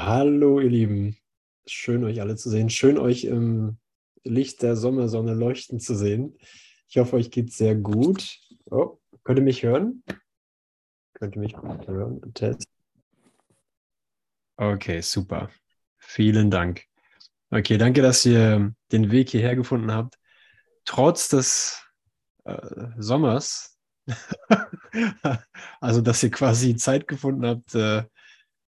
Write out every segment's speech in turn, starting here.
Hallo, ihr Lieben. Schön, euch alle zu sehen. Schön, euch im Licht der Sommersonne leuchten zu sehen. Ich hoffe, euch geht sehr gut. Oh, könnt ihr mich hören? Könnt ihr mich hören? Test. Okay, super. Vielen Dank. Okay, danke, dass ihr den Weg hierher gefunden habt. Trotz des äh, Sommers, also dass ihr quasi Zeit gefunden habt, äh,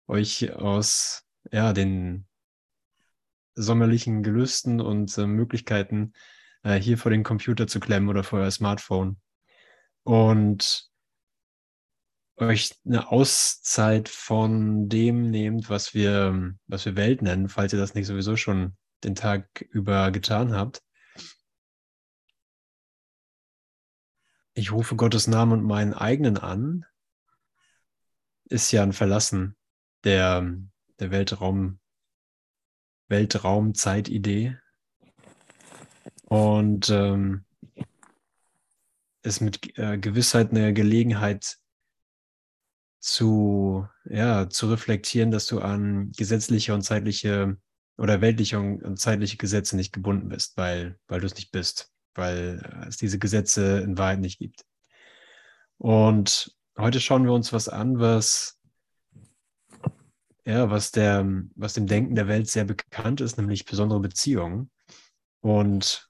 euch aus ja, den sommerlichen Gelüsten und äh, Möglichkeiten äh, hier vor den Computer zu klemmen oder vor euer Smartphone. Und euch eine Auszeit von dem nehmt, was wir, was wir Welt nennen, falls ihr das nicht sowieso schon den Tag über getan habt. Ich rufe Gottes Namen und meinen eigenen an, ist ja ein Verlassen der, der Weltraum, Weltraumzeitidee und ähm, ist mit äh, Gewissheit eine Gelegenheit zu, ja, zu reflektieren, dass du an gesetzliche und zeitliche oder weltliche und zeitliche Gesetze nicht gebunden bist, weil, weil du es nicht bist, weil es diese Gesetze in Wahrheit nicht gibt. Und heute schauen wir uns was an, was ja, was, der, was dem Denken der Welt sehr bekannt ist, nämlich besondere Beziehungen. Und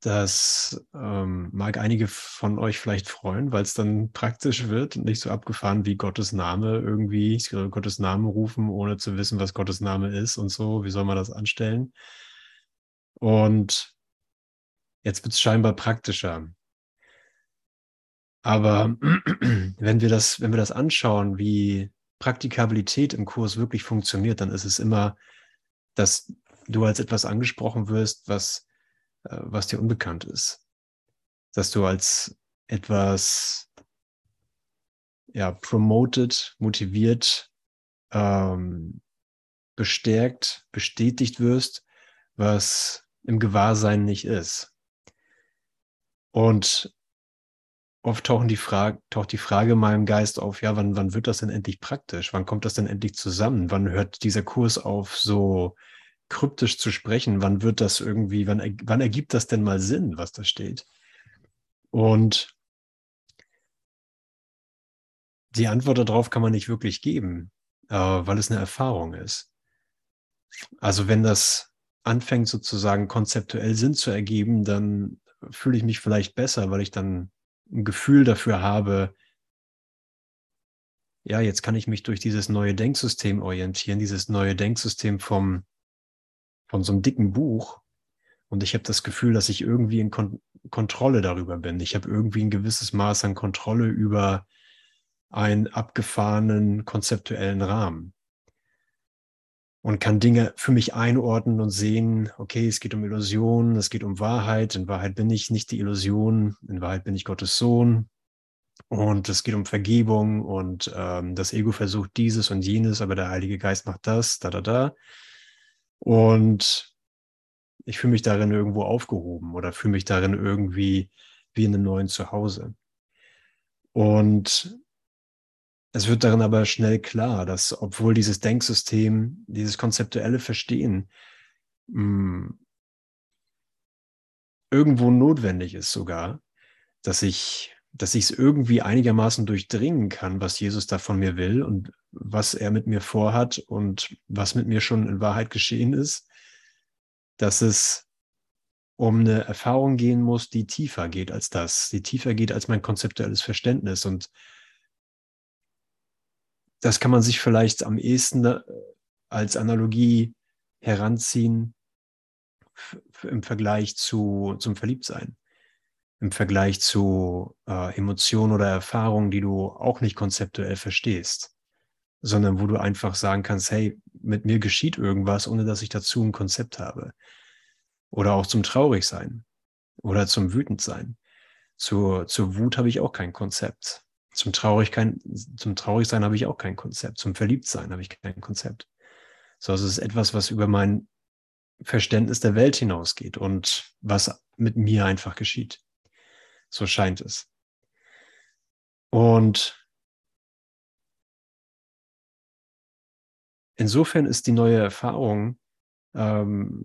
das ähm, mag einige von euch vielleicht freuen, weil es dann praktisch wird und nicht so abgefahren wie Gottes Name irgendwie. Ich soll Gottes Namen rufen, ohne zu wissen, was Gottes Name ist und so. Wie soll man das anstellen? Und jetzt wird es scheinbar praktischer. Aber wenn wir das, wenn wir das anschauen, wie Praktikabilität im Kurs wirklich funktioniert, dann ist es immer, dass du als etwas angesprochen wirst, was, äh, was dir unbekannt ist. Dass du als etwas ja, promoted, motiviert, ähm, bestärkt, bestätigt wirst, was im Gewahrsein nicht ist. Und oft tauchen die Frage, taucht die Frage in meinem Geist auf, ja, wann, wann wird das denn endlich praktisch? Wann kommt das denn endlich zusammen? Wann hört dieser Kurs auf, so kryptisch zu sprechen? Wann wird das irgendwie, wann, wann ergibt das denn mal Sinn, was da steht? Und die Antwort darauf kann man nicht wirklich geben, äh, weil es eine Erfahrung ist. Also wenn das anfängt sozusagen konzeptuell Sinn zu ergeben, dann fühle ich mich vielleicht besser, weil ich dann ein Gefühl dafür habe, ja, jetzt kann ich mich durch dieses neue Denksystem orientieren, dieses neue Denksystem vom, von so einem dicken Buch. Und ich habe das Gefühl, dass ich irgendwie in Kon Kontrolle darüber bin. Ich habe irgendwie ein gewisses Maß an Kontrolle über einen abgefahrenen konzeptuellen Rahmen und kann Dinge für mich einordnen und sehen, okay, es geht um Illusion, es geht um Wahrheit, in Wahrheit bin ich nicht die Illusion, in Wahrheit bin ich Gottes Sohn und es geht um Vergebung und ähm, das Ego versucht dieses und jenes, aber der Heilige Geist macht das, da, da, da. Und ich fühle mich darin irgendwo aufgehoben oder fühle mich darin irgendwie wie in einem neuen Zuhause. Und es wird darin aber schnell klar, dass obwohl dieses Denksystem, dieses konzeptuelle Verstehen hm, irgendwo notwendig ist sogar, dass ich dass ich es irgendwie einigermaßen durchdringen kann, was Jesus da von mir will und was er mit mir vorhat und was mit mir schon in Wahrheit geschehen ist, dass es um eine Erfahrung gehen muss, die tiefer geht als das, die tiefer geht als mein konzeptuelles Verständnis und das kann man sich vielleicht am ehesten äh, als Analogie heranziehen im Vergleich zu, zum Verliebtsein, im Vergleich zu äh, Emotionen oder Erfahrungen, die du auch nicht konzeptuell verstehst, sondern wo du einfach sagen kannst, hey, mit mir geschieht irgendwas, ohne dass ich dazu ein Konzept habe. Oder auch zum Traurigsein oder zum Wütendsein. Zur, zur Wut habe ich auch kein Konzept. Zum, Traurigkeit, zum Traurigsein habe ich auch kein Konzept. Zum Verliebtsein habe ich kein Konzept. So, also es ist etwas, was über mein Verständnis der Welt hinausgeht und was mit mir einfach geschieht. So scheint es. Und insofern ist die neue Erfahrung ähm,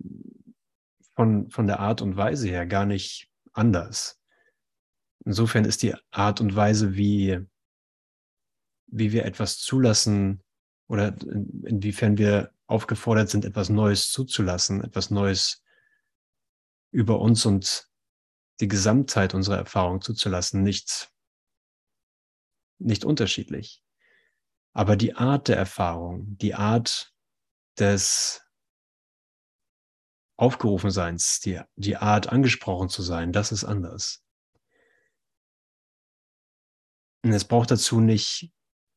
von, von der Art und Weise her gar nicht anders. Insofern ist die Art und Weise, wie, wie wir etwas zulassen oder inwiefern wir aufgefordert sind, etwas Neues zuzulassen, etwas Neues über uns und die Gesamtheit unserer Erfahrung zuzulassen, nicht, nicht unterschiedlich. Aber die Art der Erfahrung, die Art des Aufgerufenseins, die, die Art angesprochen zu sein, das ist anders. Es braucht dazu nicht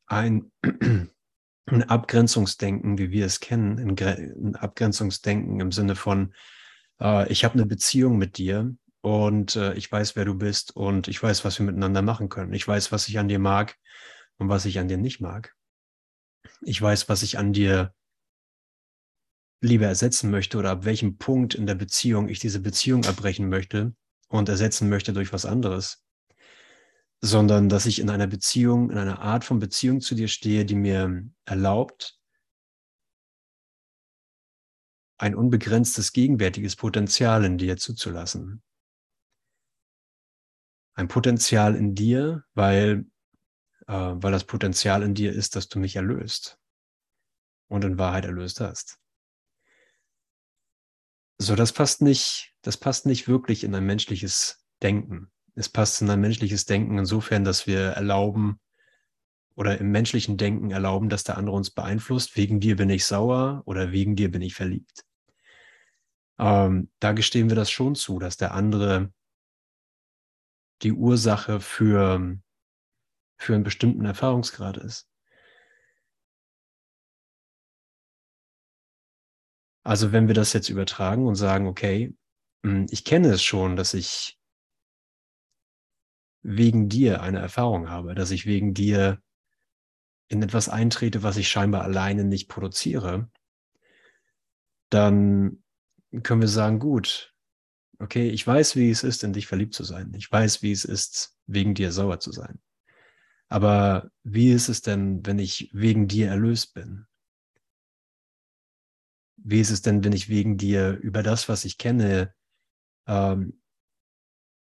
ein, ein Abgrenzungsdenken, wie wir es kennen, ein Abgrenzungsdenken im Sinne von, äh, ich habe eine Beziehung mit dir und äh, ich weiß, wer du bist und ich weiß, was wir miteinander machen können. Ich weiß, was ich an dir mag und was ich an dir nicht mag. Ich weiß, was ich an dir lieber ersetzen möchte oder ab welchem Punkt in der Beziehung ich diese Beziehung abbrechen möchte und ersetzen möchte durch was anderes, sondern dass ich in einer Beziehung, in einer Art von Beziehung zu dir stehe, die mir erlaubt, ein unbegrenztes gegenwärtiges Potenzial in dir zuzulassen. Ein Potenzial in dir, weil, äh, weil das Potenzial in dir ist, dass du mich erlöst und in Wahrheit erlöst hast. So, das passt nicht, das passt nicht wirklich in ein menschliches Denken. Es passt in ein menschliches Denken insofern, dass wir erlauben oder im menschlichen Denken erlauben, dass der andere uns beeinflusst. Wegen dir bin ich sauer oder wegen dir bin ich verliebt. Ähm, da gestehen wir das schon zu, dass der andere die Ursache für, für einen bestimmten Erfahrungsgrad ist. Also wenn wir das jetzt übertragen und sagen, okay, hm, ich kenne es schon, dass ich wegen dir eine Erfahrung habe, dass ich wegen dir in etwas eintrete, was ich scheinbar alleine nicht produziere, dann können wir sagen, gut, okay, ich weiß, wie es ist, in dich verliebt zu sein. Ich weiß, wie es ist, wegen dir sauer zu sein. Aber wie ist es denn, wenn ich wegen dir erlöst bin? wie ist es denn, wenn ich wegen dir über das, was ich kenne, ähm,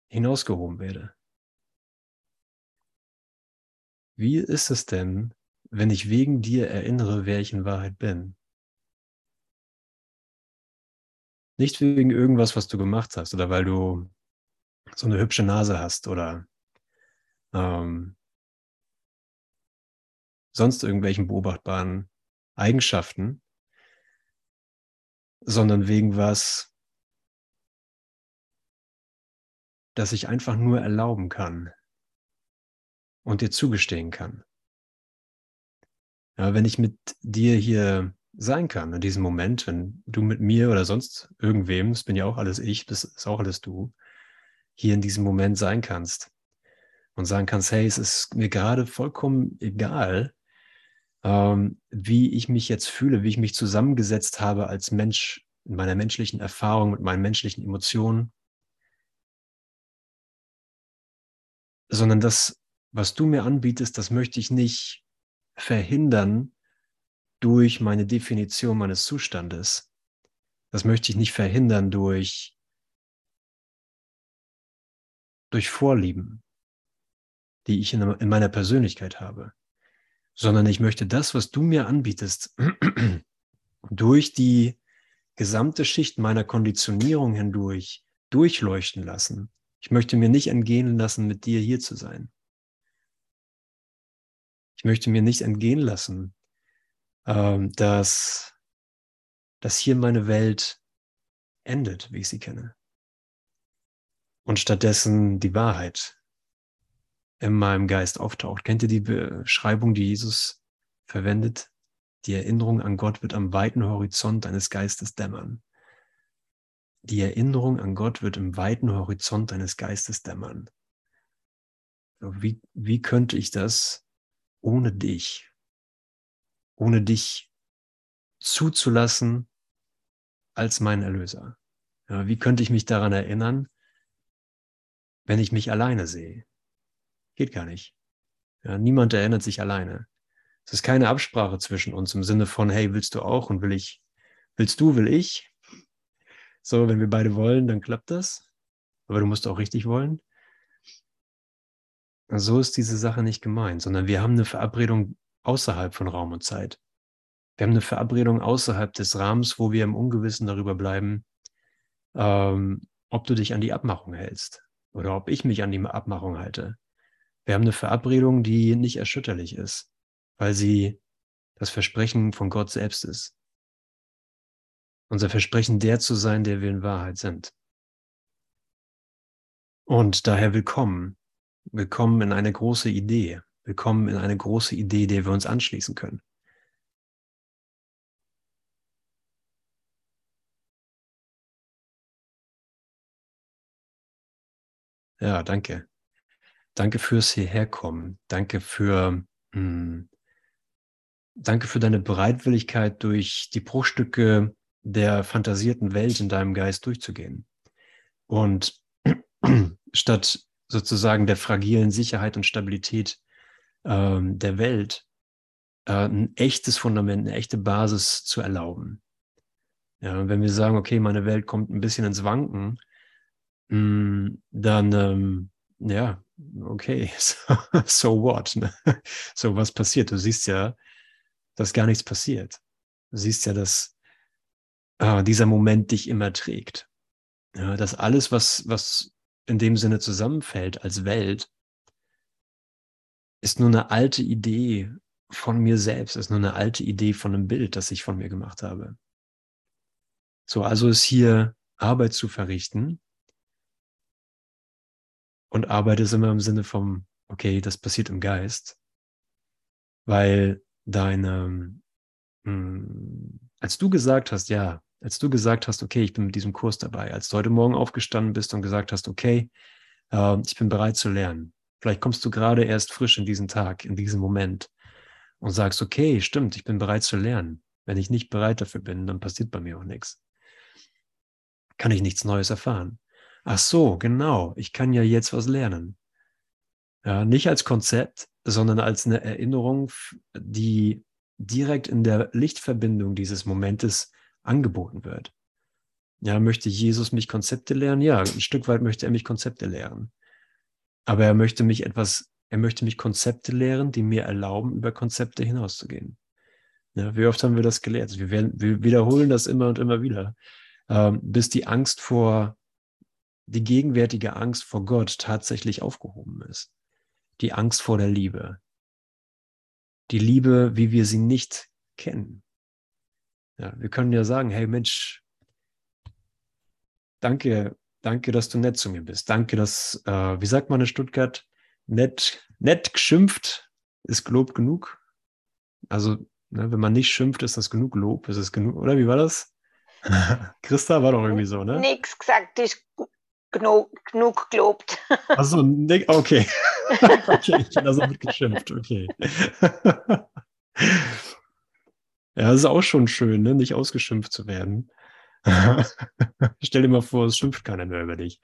hinausgehoben werde? Wie ist es denn, wenn ich wegen dir erinnere, wer ich in Wahrheit bin? Nicht wegen irgendwas, was du gemacht hast oder weil du so eine hübsche Nase hast oder ähm, sonst irgendwelchen beobachtbaren Eigenschaften, sondern wegen was, das ich einfach nur erlauben kann und dir zugestehen kann. Ja, wenn ich mit dir hier sein kann, in diesem Moment, wenn du mit mir oder sonst irgendwem, das bin ja auch alles ich, das ist auch alles du, hier in diesem Moment sein kannst und sagen kannst, hey, es ist mir gerade vollkommen egal, ähm, wie ich mich jetzt fühle, wie ich mich zusammengesetzt habe als Mensch in meiner menschlichen Erfahrung, mit meinen menschlichen Emotionen, sondern das, was du mir anbietest, das möchte ich nicht verhindern durch meine Definition meines Zustandes. Das möchte ich nicht verhindern durch, durch Vorlieben, die ich in, in meiner Persönlichkeit habe sondern ich möchte das, was du mir anbietest, durch die gesamte Schicht meiner Konditionierung hindurch durchleuchten lassen. Ich möchte mir nicht entgehen lassen, mit dir hier zu sein. Ich möchte mir nicht entgehen lassen, ähm, dass, dass hier meine Welt endet, wie ich sie kenne. Und stattdessen die Wahrheit in meinem Geist auftaucht. Kennt ihr die Beschreibung, die Jesus verwendet? Die Erinnerung an Gott wird am weiten Horizont deines Geistes dämmern. Die Erinnerung an Gott wird im weiten Horizont deines Geistes dämmern. Wie, wie könnte ich das ohne dich, ohne dich zuzulassen als mein Erlöser? Ja, wie könnte ich mich daran erinnern, wenn ich mich alleine sehe? Geht gar nicht. Ja, niemand erinnert sich alleine, Es ist keine Absprache zwischen uns im Sinne von, hey, willst du auch und will ich, willst du, will ich? So, wenn wir beide wollen, dann klappt das. Aber du musst auch richtig wollen. So ist diese Sache nicht gemeint, sondern wir haben eine Verabredung außerhalb von Raum und Zeit. Wir haben eine Verabredung außerhalb des Rahmens, wo wir im Ungewissen darüber bleiben, ähm, ob du dich an die Abmachung hältst oder ob ich mich an die Abmachung halte. Wir haben eine Verabredung, die nicht erschütterlich ist, weil sie das Versprechen von Gott selbst ist. Unser Versprechen, der zu sein, der wir in Wahrheit sind. Und daher willkommen. Willkommen in eine große Idee. Willkommen in eine große Idee, der wir uns anschließen können. Ja, danke. Danke fürs Hierherkommen. Danke für, mh, hm, danke für deine Bereitwilligkeit, durch die Bruchstücke der fantasierten Welt in deinem Geist durchzugehen. Und statt sozusagen der fragilen Sicherheit und Stabilität ähm, der Welt äh, ein echtes Fundament, eine echte Basis zu erlauben. Ja, wenn wir sagen, okay, meine Welt kommt ein bisschen ins Wanken, mh, mm, dann ähm, ja, okay, so, so what? Ne? So, was passiert? Du siehst ja, dass gar nichts passiert. Du siehst ja, dass äh, dieser Moment dich immer trägt. Ja, dass alles, was, was in dem Sinne zusammenfällt als Welt, ist nur eine alte Idee von mir selbst, ist nur eine alte Idee von einem Bild, das ich von mir gemacht habe. So, also ist hier Arbeit zu verrichten. Und Arbeit ist immer im Sinne vom, okay, das passiert im Geist, weil deine, mh, hm, als du gesagt hast, ja, als du gesagt hast, okay, ich bin mit diesem Kurs dabei, als du heute Morgen aufgestanden bist und gesagt hast, okay, äh, ich bin bereit zu lernen. Vielleicht kommst du gerade erst frisch in diesen Tag, in diesen Moment und sagst, okay, stimmt, ich bin bereit zu lernen. Wenn ich nicht bereit dafür bin, dann passiert bei mir auch nichts. Kann ich nichts Neues erfahren. Ach so, genau, ich kann ja jetzt was lernen. Ja, nicht als Konzept, sondern als eine Erinnerung, die direkt in der Lichtverbindung dieses Momentes angeboten wird. Ja, möchte Jesus mich Konzepte lernen? Ja, ein Stück weit möchte er mich Konzepte lehren. Aber er möchte mich etwas, er möchte mich Konzepte lehren, die mir erlauben, über Konzepte hinauszugehen. Ja, wie oft haben wir das gelehrt? Wir, werden, wir wiederholen das immer und immer wieder, ähm, bis die Angst vor, die gegenwärtige Angst vor Gott tatsächlich aufgehoben ist. Die Angst vor der Liebe. Die Liebe, wie wir sie nicht kennen. Ja, wir können ja sagen, hey Mensch, danke, danke, dass du nett zu mir bist. Danke, dass, äh, wie sagt man in Stuttgart, nett, nett geschimpft ist Lob genug. Also, ne, wenn man nicht schimpft, ist das genug Lob, ist es genug, oder wie war das? Christa war doch irgendwie so, ne? Nix gesagt, ist genug, genug gelobt. Achso, ne, okay. okay, ich bin also mit geschimpft, okay. Ja, das ist auch schon schön, ne? nicht ausgeschimpft zu werden. Stell dir mal vor, es schimpft keiner mehr über dich.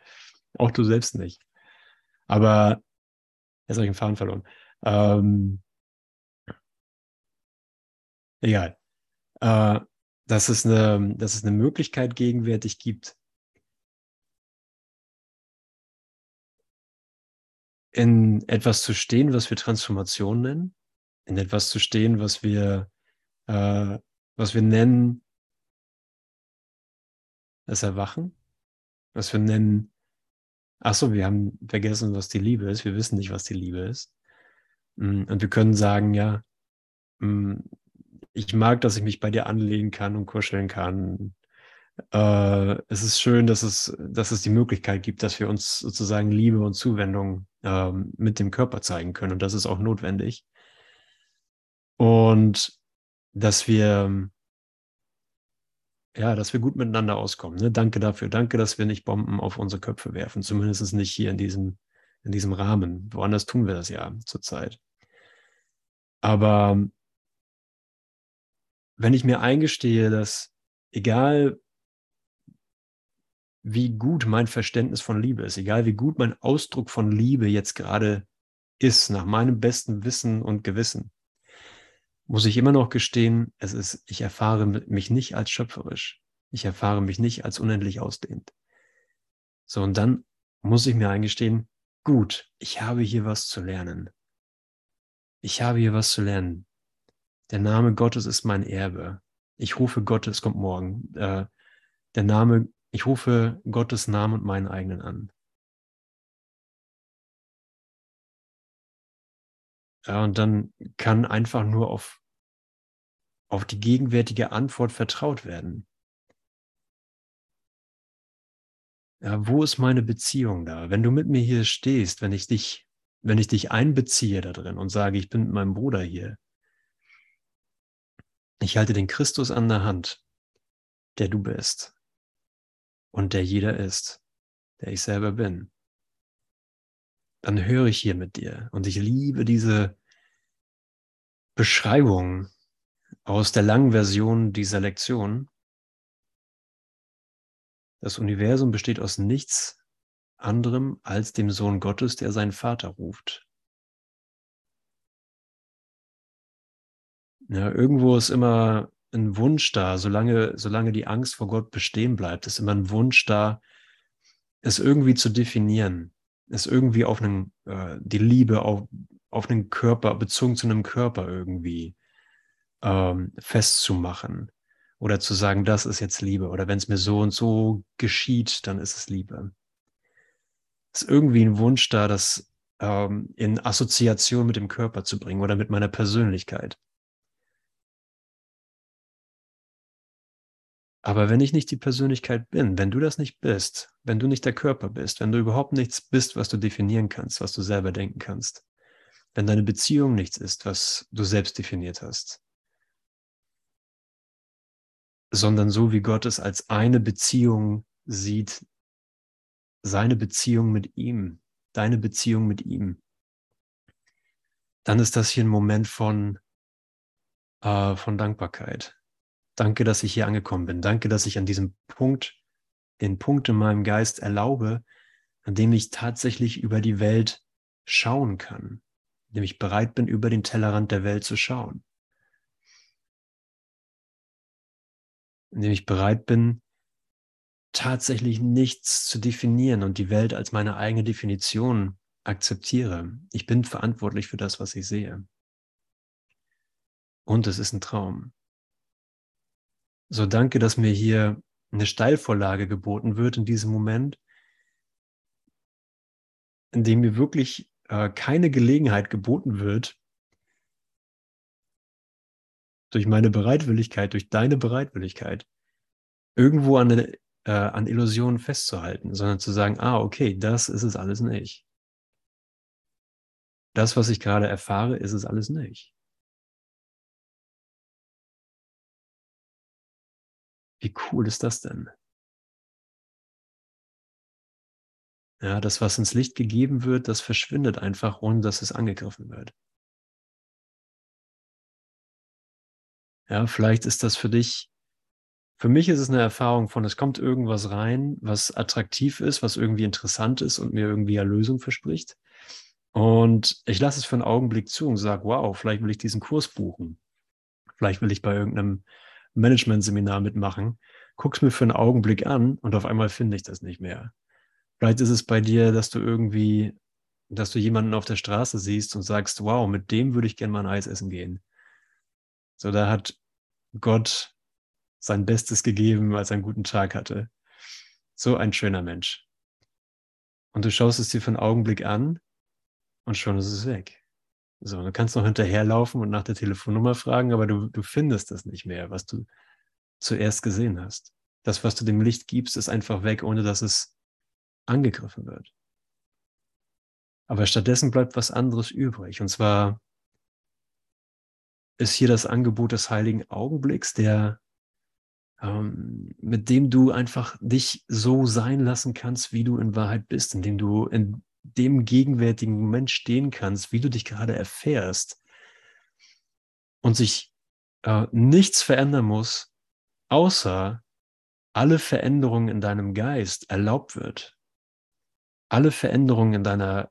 Auch du selbst nicht. Aber jetzt habe ich den Faden verloren. Ähm, egal. Äh, dass, es eine, dass es eine Möglichkeit gegenwärtig gibt, in etwas zu stehen, was wir Transformation nennen, in etwas zu stehen, was wir äh, was wir nennen das Erwachen, was wir nennen, ach so, wir haben vergessen, was die Liebe ist, wir wissen nicht, was die Liebe ist. Mm, und wir können sagen, ja, mm, ich mag, dass ich mich bei dir anlegen kann und kuscheln kann. Äh, es ist schön, dass es, dass es die Möglichkeit gibt, dass wir uns sozusagen Liebe und Zuwendung äh, mit dem Körper zeigen können. Und das ist auch notwendig. Und dass wir, ja, dass wir gut miteinander auskommen. Ne? Danke dafür. Danke, dass wir nicht Bomben auf unsere Köpfe werfen. Zumindest nicht hier in diesem, in diesem Rahmen. Woanders tun wir das ja zurzeit. Aber wenn ich mir eingestehe, dass egal wie gut mein Verständnis von Liebe ist, egal wie gut mein Ausdruck von Liebe jetzt gerade ist, nach meinem besten Wissen und Gewissen, muss ich immer noch gestehen, es ist, ich erfahre mich nicht als schöpferisch. Ich erfahre mich nicht als unendlich ausdehnt. So, und dann muss ich mir eingestehen, gut, ich habe hier was zu lernen. Ich habe hier was zu lernen. Der Name Gottes ist mein Erbe. Ich rufe Gottes, kommt morgen. Äh, der Name, ich rufe Gottes Namen und meinen eigenen an. Ja, und dann kann einfach nur auf, auf die gegenwärtige Antwort vertraut werden. Ja, wo ist meine Beziehung da? Wenn du mit mir hier stehst, wenn ich dich, wenn ich dich einbeziehe da drin und sage, ich bin mit meinem Bruder hier, ich halte den Christus an der Hand, der du bist und der jeder ist, der ich selber bin dann höre ich hier mit dir. Und ich liebe diese Beschreibung aus der langen Version dieser Lektion. Das Universum besteht aus nichts anderem als dem Sohn Gottes, der seinen Vater ruft. Ja, irgendwo ist immer ein Wunsch da, solange, solange die Angst vor Gott bestehen bleibt, ist immer ein Wunsch da, es irgendwie zu definieren es irgendwie auf einen, äh, die Liebe auf, auf einen Körper, bezogen zu einem Körper irgendwie ähm, festzumachen. Oder zu sagen, das ist jetzt Liebe. Oder wenn es mir so und so geschieht, dann ist es Liebe. Ist irgendwie ein Wunsch da, das ähm, in Assoziation mit dem Körper zu bringen oder mit meiner Persönlichkeit. Aber wenn ich nicht die Persönlichkeit bin, wenn du das nicht bist, wenn du nicht der Körper bist, wenn du überhaupt nichts bist, was du definieren kannst, was du selber denken kannst, wenn deine Beziehung nichts ist, was du selbst definiert hast, sondern so wie Gott es als eine Beziehung sieht, seine Beziehung mit ihm, deine Beziehung mit ihm, dann ist das hier ein Moment von, äh, von Dankbarkeit. Danke, dass ich hier angekommen bin. Danke, dass ich an diesem Punkt, den Punkt in meinem Geist erlaube, an dem ich tatsächlich über die Welt schauen kann, in dem ich bereit bin, über den Tellerrand der Welt zu schauen. In dem ich bereit bin, tatsächlich nichts zu definieren und die Welt als meine eigene Definition akzeptiere. Ich bin verantwortlich für das, was ich sehe. Und es ist ein Traum. So danke, dass mir hier eine Steilvorlage geboten wird in diesem Moment, in dem mir wirklich äh, keine Gelegenheit geboten wird, durch meine Bereitwilligkeit, durch deine Bereitwilligkeit, irgendwo an, äh, an Illusionen festzuhalten, sondern zu sagen, ah, okay, das ist es alles nicht. Das, was ich gerade erfahre, ist es alles nicht. Wie cool ist das denn? Ja, das, was ins Licht gegeben wird, das verschwindet einfach, ohne dass es angegriffen wird. Ja, vielleicht ist das für dich, für mich ist es eine Erfahrung von, es kommt irgendwas rein, was attraktiv ist, was irgendwie interessant ist und mir irgendwie Erlösung verspricht. Und ich lasse es für einen Augenblick zu und sage, wow, vielleicht will ich diesen Kurs buchen. Vielleicht will ich bei irgendeinem Management-Seminar mitmachen, guck's mir für einen Augenblick an und auf einmal finde ich das nicht mehr. Vielleicht ist es bei dir, dass du irgendwie, dass du jemanden auf der Straße siehst und sagst, wow, mit dem würde ich gerne mal ein Eis essen gehen. So, da hat Gott sein Bestes gegeben, als er einen guten Tag hatte. So ein schöner Mensch. Und du schaust es dir für einen Augenblick an und schon ist es weg. So, du kannst noch hinterherlaufen und nach der Telefonnummer fragen, aber du, du findest das nicht mehr, was du zuerst gesehen hast. Das, was du dem Licht gibst, ist einfach weg, ohne dass es angegriffen wird. Aber stattdessen bleibt was anderes übrig. Und zwar ist hier das Angebot des heiligen Augenblicks, der, ähm, mit dem du einfach dich so sein lassen kannst, wie du in Wahrheit bist, indem du in dem gegenwärtigen Moment stehen kannst, wie du dich gerade erfährst und sich äh, nichts verändern muss, außer alle Veränderungen in deinem Geist erlaubt wird. Alle Veränderungen in deiner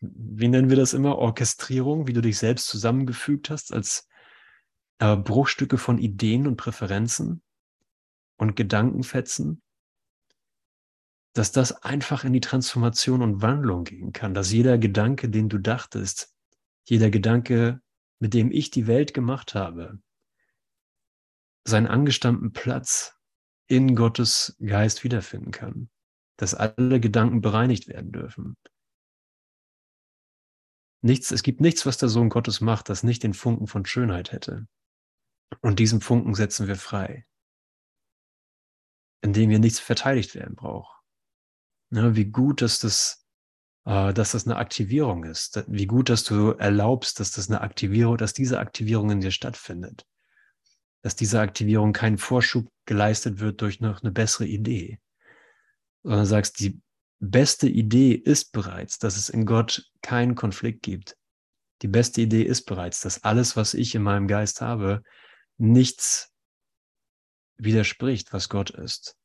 wie nennen wir das immer, Orchestrierung, wie du dich selbst zusammengefügt hast als äh, Bruchstücke von Ideen und Präferenzen und Gedankenfetzen, dass das einfach in die Transformation und Wandlung gehen kann, dass jeder Gedanke, den du dachtest, jeder Gedanke, mit dem ich die Welt gemacht habe, seinen angestammten Platz in Gottes Geist wiederfinden kann, dass alle Gedanken bereinigt werden dürfen. Nichts, es gibt nichts, was der Sohn Gottes macht, das nicht den Funken von Schönheit hätte. Und diesen Funken setzen wir frei, indem hier nichts verteidigt werden braucht. Ja, wie gut, dass das, äh, dass das eine Aktivierung ist. Wie gut, dass du erlaubst, dass das eine Aktivierung, dass diese Aktivierung in dir stattfindet. Dass diese Aktivierung keinen Vorschub geleistet wird durch noch eine bessere Idee, sondern sagst, die beste Idee ist bereits, dass es in Gott keinen Konflikt gibt. Die beste Idee ist bereits, dass alles, was ich in meinem Geist habe, nichts widerspricht, was Gott ist.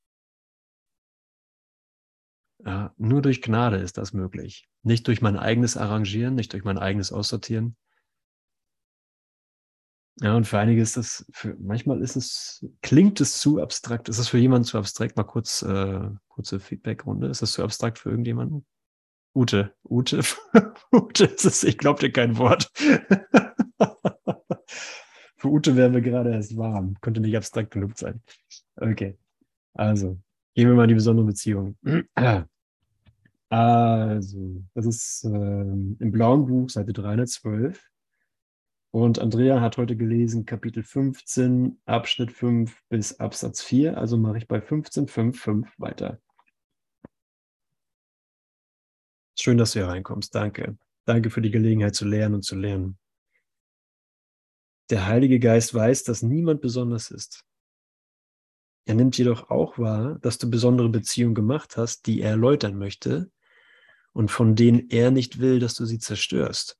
Ja, nur durch Gnade ist das möglich. Nicht durch mein eigenes Arrangieren, nicht durch mein eigenes Aussortieren. Ja, und für einige ist das, für, manchmal ist es, klingt es zu abstrakt. Ist es für jemanden zu abstrakt? Mal kurz, äh, kurze Feedback-Runde. Ist das zu abstrakt für irgendjemanden? Ute, Ute, Ute ist es, ich glaube dir kein Wort. Für Ute wären wir gerade erst warm. Könnte nicht abstrakt genug sein. Okay. Also, gehen wir mal in die besondere Beziehung. Also, das ist äh, im blauen Buch, Seite 312. Und Andrea hat heute gelesen Kapitel 15, Abschnitt 5 bis Absatz 4. Also mache ich bei 15, 5, 5 weiter. Schön, dass du hier reinkommst. Danke. Danke für die Gelegenheit zu lernen und zu lernen. Der Heilige Geist weiß, dass niemand besonders ist. Er nimmt jedoch auch wahr, dass du besondere Beziehungen gemacht hast, die er erläutern möchte und von denen er nicht will, dass du sie zerstörst.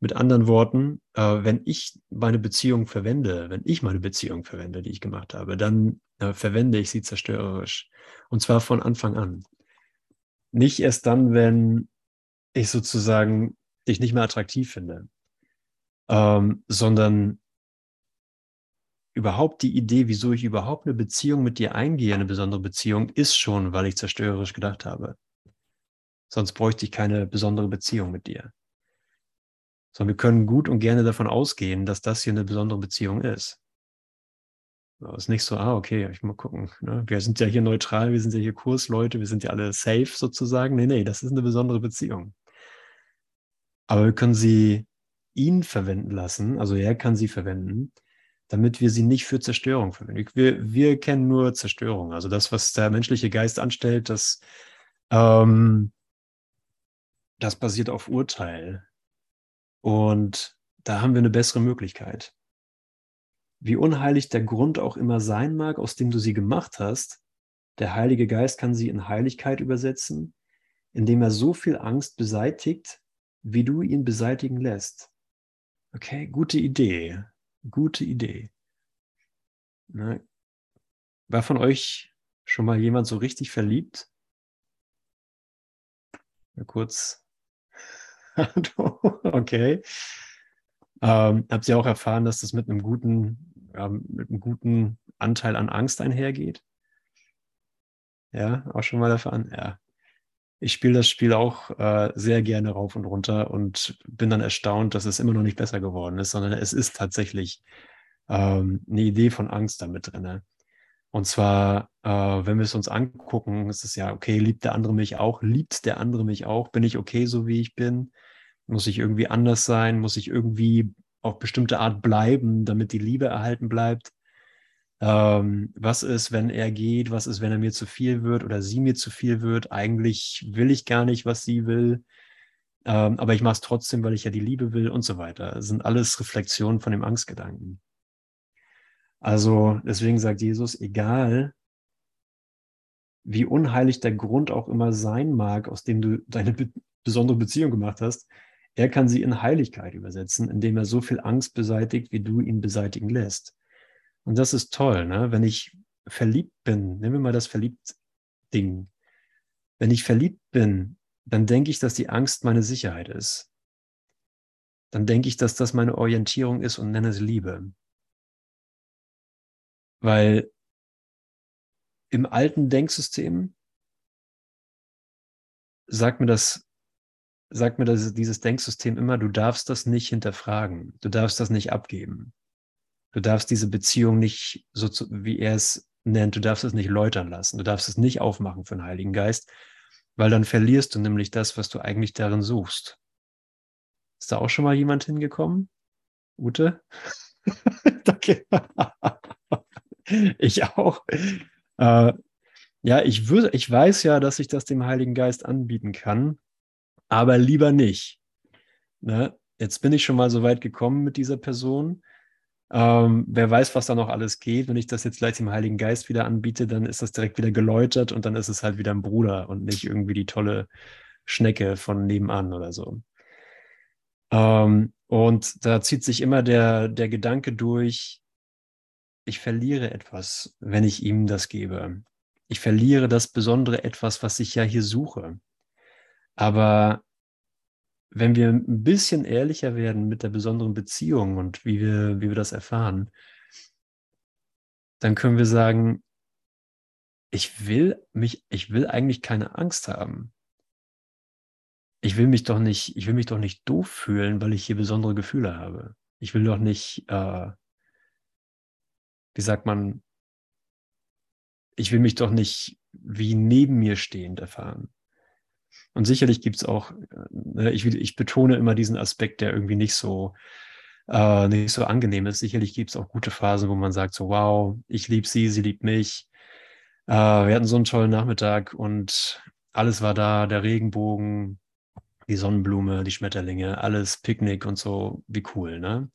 Mit anderen Worten, äh, wenn ich meine Beziehung verwende, wenn ich meine Beziehung verwende, die ich gemacht habe, dann äh, verwende ich sie zerstörerisch. Und zwar von Anfang an. Nicht erst dann, wenn ich sozusagen dich nicht mehr attraktiv finde ähm, sondern überhaupt die Idee, wieso ich überhaupt eine Beziehung mit dir eingehe, eine besondere Beziehung, ist schon, weil ich zerstörerisch gedacht habe. Sonst bräuchte ich keine besondere Beziehung mit dir. Sondern wir können gut und gerne davon ausgehen, dass das hier eine besondere Beziehung ist. Es ist nicht so, ah, okay, ich mal gucken. Ne? Wir sind ja hier neutral, wir sind ja hier Kursleute, wir sind ja alle safe sozusagen. Nee, nee, das ist eine besondere Beziehung. Aber wir können sie ihn verwenden lassen, also er kann sie verwenden, damit wir sie nicht für Zerstörung verwenden. Wir, wir kennen nur Zerstörung. Also das, was der menschliche Geist anstellt, das, ähm, das basiert auf Urteil. Und da haben wir eine bessere Möglichkeit. Wie unheilig der Grund auch immer sein mag, aus dem du sie gemacht hast, der Heilige Geist kann sie in Heiligkeit übersetzen, indem er so viel Angst beseitigt, wie du ihn beseitigen lässt. Okay, gute Idee. Gute Idee. Ne? War von euch schon mal jemand so richtig verliebt? Ja, kurz. okay. Ähm, habt ihr auch erfahren, dass das mit einem guten, ja, mit einem guten Anteil an Angst einhergeht? Ja, auch schon mal erfahren? Ja ich spiele das Spiel auch äh, sehr gerne rauf und runter und bin dann erstaunt, dass es immer noch nicht besser geworden ist, sondern es ist tatsächlich ähm, eine Idee von Angst damit drin. Und zwar, äh, wenn wir es uns angucken, ist es ja, okay, liebt der andere mich auch? Liebt der andere mich auch? Bin ich okay, so wie ich bin? Muss ich irgendwie anders sein? Muss ich irgendwie auf bestimmte Art bleiben, damit die Liebe erhalten bleibt? Ähm, was ist, wenn er geht? Was ist, wenn er mir zu viel wird oder sie mir zu viel wird? Eigentlich will ich gar nicht, was sie will. Ähm, aber ich mache es trotzdem, weil ich ja die Liebe will und so weiter. Das sind alles Reflexionen von dem Angstgedanken. Also deswegen sagt Jesus, egal wie unheilig der Grund auch immer sein mag, aus dem du deine be besondere Beziehung gemacht hast, er kann sie in Heiligkeit übersetzen, indem er so viel Angst beseitigt, wie du ihn beseitigen lässt. Und das ist toll, ne? wenn ich verliebt bin, nehmen wir mal das Verliebt-Ding. Wenn ich verliebt bin, dann denke ich, dass die Angst meine Sicherheit ist. Dann denke ich, dass das meine Orientierung ist und nenne es Liebe. Weil im alten Denksystem sagt mir das, sagt mir das, dieses Denksystem immer, du darfst das nicht hinterfragen, du darfst das nicht abgeben. Du darfst diese Beziehung nicht, so zu, wie er es nennt, du darfst es nicht läutern lassen, du darfst es nicht aufmachen für den Heiligen Geist, weil dann verlierst du nämlich das, was du eigentlich darin suchst. Ist da auch schon mal jemand hingekommen? Ute? Danke. ich auch. Äh, ja, ich würde, ich weiß ja, dass ich das dem Heiligen Geist anbieten kann, aber lieber nicht. Ne? Jetzt bin ich schon mal so weit gekommen mit dieser Person. Ähm, wer weiß, was da noch alles geht. Wenn ich das jetzt gleich dem Heiligen Geist wieder anbiete, dann ist das direkt wieder geläutert und dann ist es halt wieder ein Bruder und nicht irgendwie die tolle Schnecke von nebenan oder so. Ähm, und da zieht sich immer der, der Gedanke durch, ich verliere etwas, wenn ich ihm das gebe. Ich verliere das besondere etwas, was ich ja hier suche. Aber wenn wir ein bisschen ehrlicher werden mit der besonderen Beziehung und wie wir, wie wir das erfahren, dann können wir sagen, ich will mich, ich will eigentlich keine Angst haben. Ich will mich doch nicht, ich will mich doch nicht doof fühlen, weil ich hier besondere Gefühle habe. Ich will doch nicht, äh, wie sagt man, ich will mich doch nicht wie neben mir stehend erfahren. Und sicherlich gibt es auch, äh, ich, ich, betone immer diesen Aspekt, der irgendwie nicht so, äh, nicht so angenehm ist. Sicherlich gibt es auch gute Phasen, wo man sagt, so, wow, ich liebe sie, sie liebt mich. Äh, wir hatten so einen tollen Nachmittag und alles war da, der Regenbogen, die Sonnenblume, die Schmetterlinge, alles Picknick und so, wie cool, ne?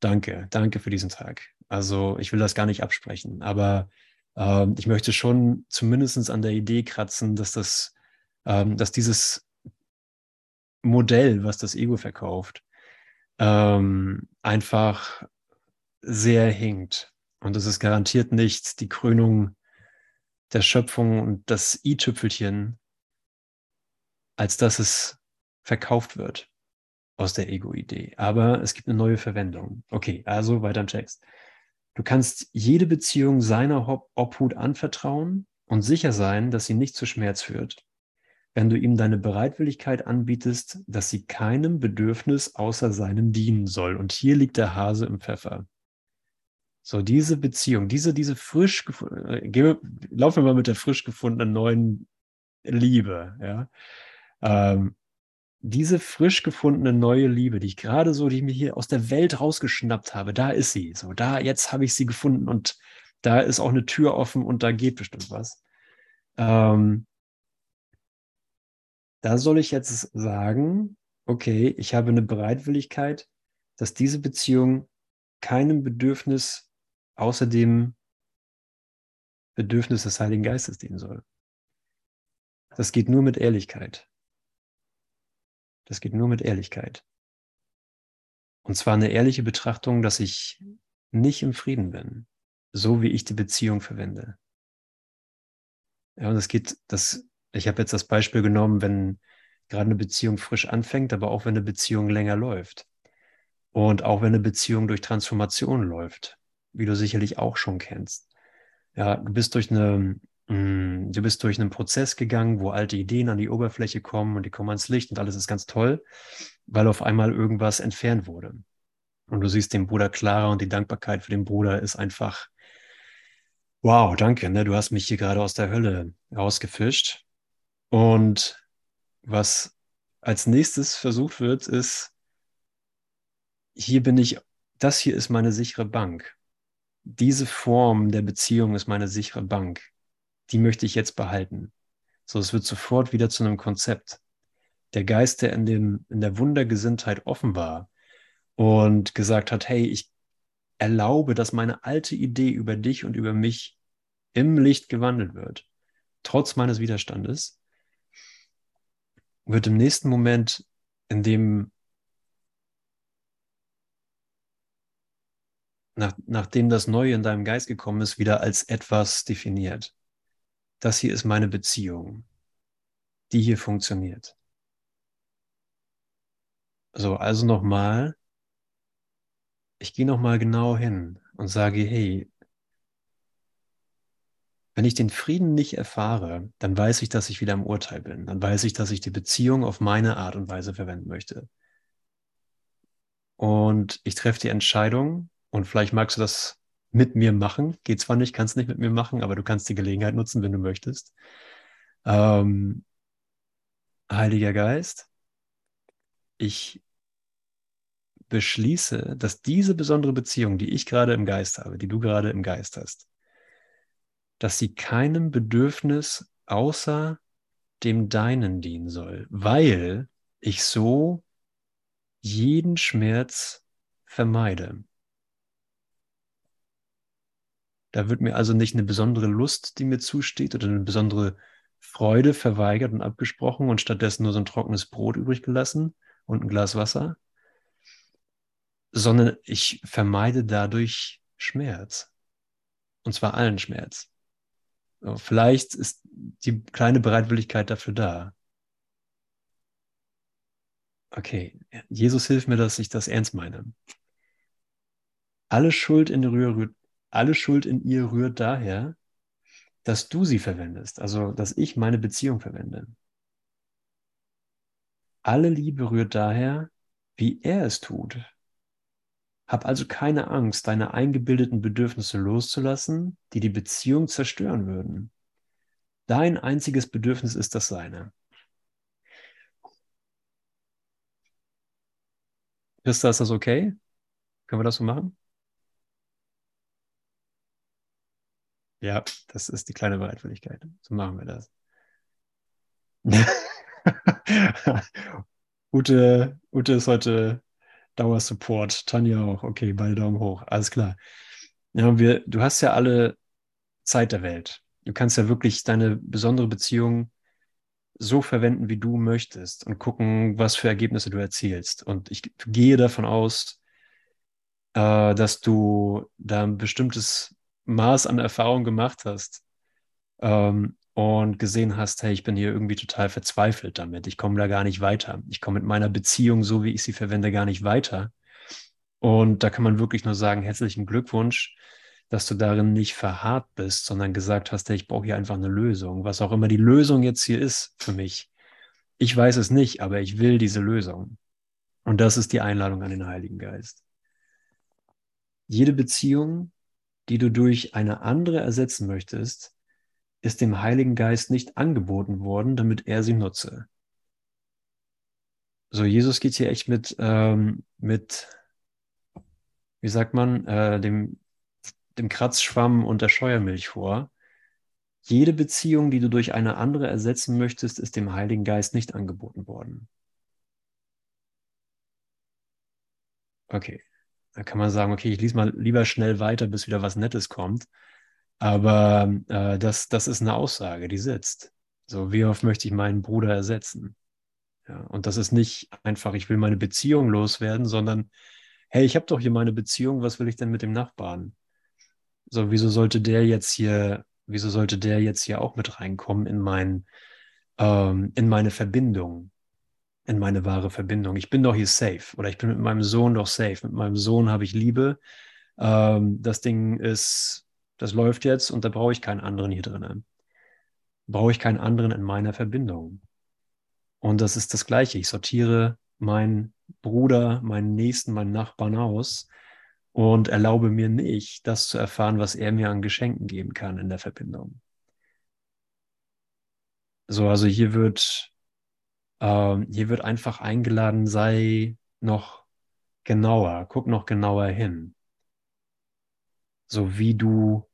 Danke, danke für diesen Tag. Also ich will das gar nicht absprechen, aber äh, ich möchte schon zumindest an der Idee kratzen, dass das ähm, dass dieses Modell, was das Ego verkauft, ähm, einfach sehr hinkt. Und es ist garantiert nicht die Krönung der Schöpfung und das i-Tüpfelchen, als dass es verkauft wird aus der Ego-Idee. Aber es gibt eine neue Verwendung. Okay, also weiter im Text. Du kannst jede Beziehung seiner Obhut anvertrauen und sicher sein, dass sie nicht zu Schmerz führt wenn du ihm deine Bereitwilligkeit anbietest, dass sie keinem Bedürfnis außer seinem dienen soll. Und hier liegt der Hase im Pfeffer. So, diese Beziehung, diese, diese frisch, äh, laufen wir mal mit der frisch gefundenen neuen Liebe, ja. Ähm, diese frisch gefundene neue Liebe, die ich gerade so, die ich mir hier aus der Welt rausgeschnappt habe, da ist sie. So, da, jetzt habe ich sie gefunden und da ist auch eine Tür offen und da geht bestimmt was. Ähm, da soll ich jetzt sagen, okay, ich habe eine Bereitwilligkeit, dass diese Beziehung keinem Bedürfnis außer dem Bedürfnis des Heiligen Geistes dienen soll. Das geht nur mit Ehrlichkeit. Das geht nur mit Ehrlichkeit. Und zwar eine ehrliche Betrachtung, dass ich nicht im Frieden bin, so wie ich die Beziehung verwende. Ja, und das geht, das ich habe jetzt das Beispiel genommen, wenn gerade eine Beziehung frisch anfängt, aber auch wenn eine Beziehung länger läuft. Und auch wenn eine Beziehung durch Transformation läuft, wie du sicherlich auch schon kennst. Ja, du bist durch eine, mm, du bist durch einen Prozess gegangen, wo alte Ideen an die Oberfläche kommen und die kommen ans Licht und alles ist ganz toll, weil auf einmal irgendwas entfernt wurde. Und du siehst den Bruder klarer und die Dankbarkeit für den Bruder ist einfach, wow, danke, ne? du hast mich hier gerade aus der Hölle rausgefischt und was als nächstes versucht wird, ist, hier bin ich, das hier ist meine sichere Bank. Diese Form der Beziehung ist meine sichere Bank. Die möchte ich jetzt behalten. So, es wird sofort wieder zu einem Konzept. Der Geist, der in, dem, in der Wundergesinntheit offen war und gesagt hat, hey, ich erlaube, dass meine alte Idee über dich und über mich im Licht gewandelt wird, trotz meines Widerstandes, wird im nächsten Moment, in dem, nach, nachdem das Neue in deinem Geist gekommen ist, wieder als etwas definiert. Das hier ist meine Beziehung, die hier funktioniert. So, also nochmal, ich gehe nochmal genau hin und sage, hey, wenn ich den Frieden nicht erfahre, dann weiß ich, dass ich wieder im Urteil bin. Dann weiß ich, dass ich die Beziehung auf meine Art und Weise verwenden möchte. Und ich treffe die Entscheidung und vielleicht magst du das mit mir machen. Geht zwar nicht, kannst nicht mit mir machen, aber du kannst die Gelegenheit nutzen, wenn du möchtest. Ähm, Heiliger Geist, ich beschließe, dass diese besondere Beziehung, die ich gerade im Geist habe, die du gerade im Geist hast, dass sie keinem Bedürfnis außer dem Deinen dienen soll, weil ich so jeden Schmerz vermeide. Da wird mir also nicht eine besondere Lust, die mir zusteht, oder eine besondere Freude verweigert und abgesprochen und stattdessen nur so ein trockenes Brot übrig gelassen und ein Glas Wasser, sondern ich vermeide dadurch Schmerz. Und zwar allen Schmerz. Vielleicht ist die kleine Bereitwilligkeit dafür da. Okay, Jesus hilft mir, dass ich das ernst meine. Alle Schuld in, rührt, alle Schuld in ihr rührt daher, dass du sie verwendest, also dass ich meine Beziehung verwende. Alle Liebe rührt daher, wie er es tut. Hab also keine Angst, deine eingebildeten Bedürfnisse loszulassen, die die Beziehung zerstören würden. Dein einziges Bedürfnis ist das seine. Christa, ist das okay? Können wir das so machen? Ja, das ist die kleine Bereitwilligkeit. So machen wir das. Ute, Ute ist heute Dauersupport. Tanja auch. Okay, beide Daumen hoch. Alles klar. Ja, wir, du hast ja alle Zeit der Welt. Du kannst ja wirklich deine besondere Beziehung so verwenden, wie du möchtest und gucken, was für Ergebnisse du erzielst. Und ich gehe davon aus, äh, dass du da ein bestimmtes Maß an Erfahrung gemacht hast ähm, und gesehen hast, hey, ich bin hier irgendwie total verzweifelt damit. Ich komme da gar nicht weiter. Ich komme mit meiner Beziehung, so wie ich sie verwende, gar nicht weiter. Und da kann man wirklich nur sagen, herzlichen Glückwunsch, dass du darin nicht verharrt bist, sondern gesagt hast, hey, ich brauche hier einfach eine Lösung. Was auch immer die Lösung jetzt hier ist für mich. Ich weiß es nicht, aber ich will diese Lösung. Und das ist die Einladung an den Heiligen Geist. Jede Beziehung, die du durch eine andere ersetzen möchtest, ist dem Heiligen Geist nicht angeboten worden, damit er sie nutze. So, Jesus geht hier echt mit, ähm, mit wie sagt man, äh, dem, dem Kratzschwamm und der Scheuermilch vor. Jede Beziehung, die du durch eine andere ersetzen möchtest, ist dem Heiligen Geist nicht angeboten worden. Okay. Da kann man sagen, okay, ich lese mal lieber schnell weiter, bis wieder was Nettes kommt. Aber äh, das, das ist eine Aussage, die sitzt. So, wie oft möchte ich meinen Bruder ersetzen? Ja, und das ist nicht einfach, ich will meine Beziehung loswerden, sondern, hey, ich habe doch hier meine Beziehung, was will ich denn mit dem Nachbarn? So, wieso sollte der jetzt hier, wieso sollte der jetzt hier auch mit reinkommen in mein, ähm, in meine Verbindung? in meine wahre Verbindung. Ich bin doch hier safe oder ich bin mit meinem Sohn doch safe. Mit meinem Sohn habe ich Liebe. Ähm, das Ding ist, das läuft jetzt und da brauche ich keinen anderen hier drinnen. Brauche ich keinen anderen in meiner Verbindung. Und das ist das Gleiche. Ich sortiere meinen Bruder, meinen Nächsten, meinen Nachbarn aus und erlaube mir nicht, das zu erfahren, was er mir an Geschenken geben kann in der Verbindung. So, also hier wird ähm, hier wird einfach eingeladen, sei noch genauer, guck noch genauer hin. So wie du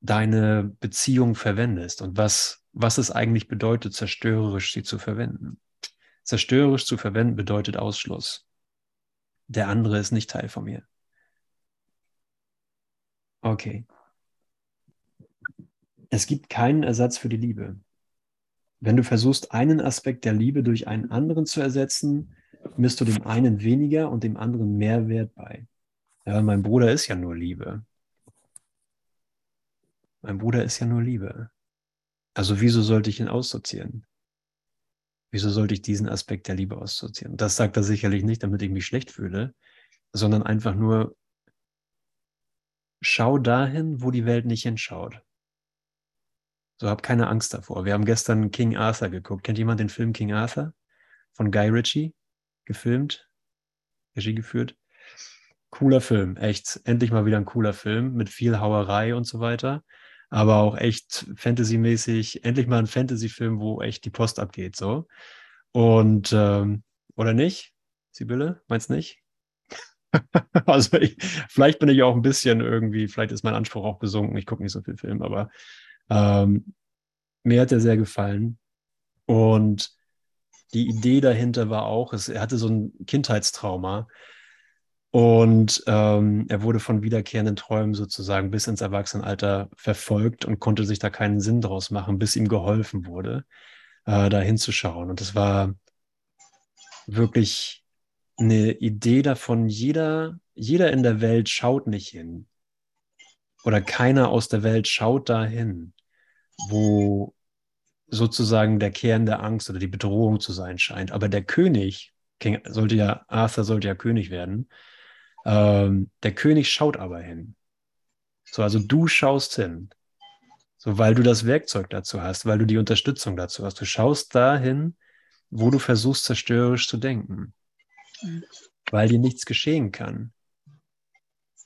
deine Beziehung verwendest und was, was es eigentlich bedeutet, zerstörerisch sie zu verwenden. Zerstörerisch zu verwenden bedeutet Ausschluss. Der andere ist nicht Teil von mir. Okay. Es gibt keinen Ersatz für die Liebe. Wenn du versuchst, einen Aspekt der Liebe durch einen anderen zu ersetzen, misst du dem einen weniger und dem anderen mehr Wert bei. Ja, mein Bruder ist ja nur Liebe. Mein Bruder ist ja nur Liebe. Also wieso sollte ich ihn aussortieren? Wieso sollte ich diesen Aspekt der Liebe aussortieren? Das sagt er sicherlich nicht, damit ich mich schlecht fühle, sondern einfach nur, schau dahin, wo die Welt nicht hinschaut. So hab keine Angst davor. Wir haben gestern King Arthur geguckt. Kennt jemand den Film King Arthur? Von Guy Ritchie gefilmt, Regie geführt. Cooler Film, echt. Endlich mal wieder ein cooler Film mit viel Hauerei und so weiter. Aber auch echt Fantasy-mäßig. Endlich mal ein Fantasy-Film, wo echt die Post abgeht, so. Und, ähm, oder nicht? Sibylle, meinst nicht? also ich, vielleicht bin ich auch ein bisschen irgendwie, vielleicht ist mein Anspruch auch besunken. Ich gucke nicht so viel Film, aber ähm, mir hat er sehr gefallen. Und die Idee dahinter war auch, es, er hatte so ein Kindheitstrauma und ähm, er wurde von wiederkehrenden Träumen sozusagen bis ins Erwachsenenalter verfolgt und konnte sich da keinen Sinn draus machen, bis ihm geholfen wurde, äh, da hinzuschauen. Und es war wirklich eine Idee davon, jeder, jeder in der Welt schaut nicht hin. Oder keiner aus der Welt schaut dahin, wo sozusagen der Kern der Angst oder die Bedrohung zu sein scheint. Aber der König, King, sollte ja, Arthur sollte ja König werden, ähm, der König schaut aber hin. So, also du schaust hin. So, weil du das Werkzeug dazu hast, weil du die Unterstützung dazu hast. Du schaust dahin, wo du versuchst, zerstörerisch zu denken. Weil dir nichts geschehen kann.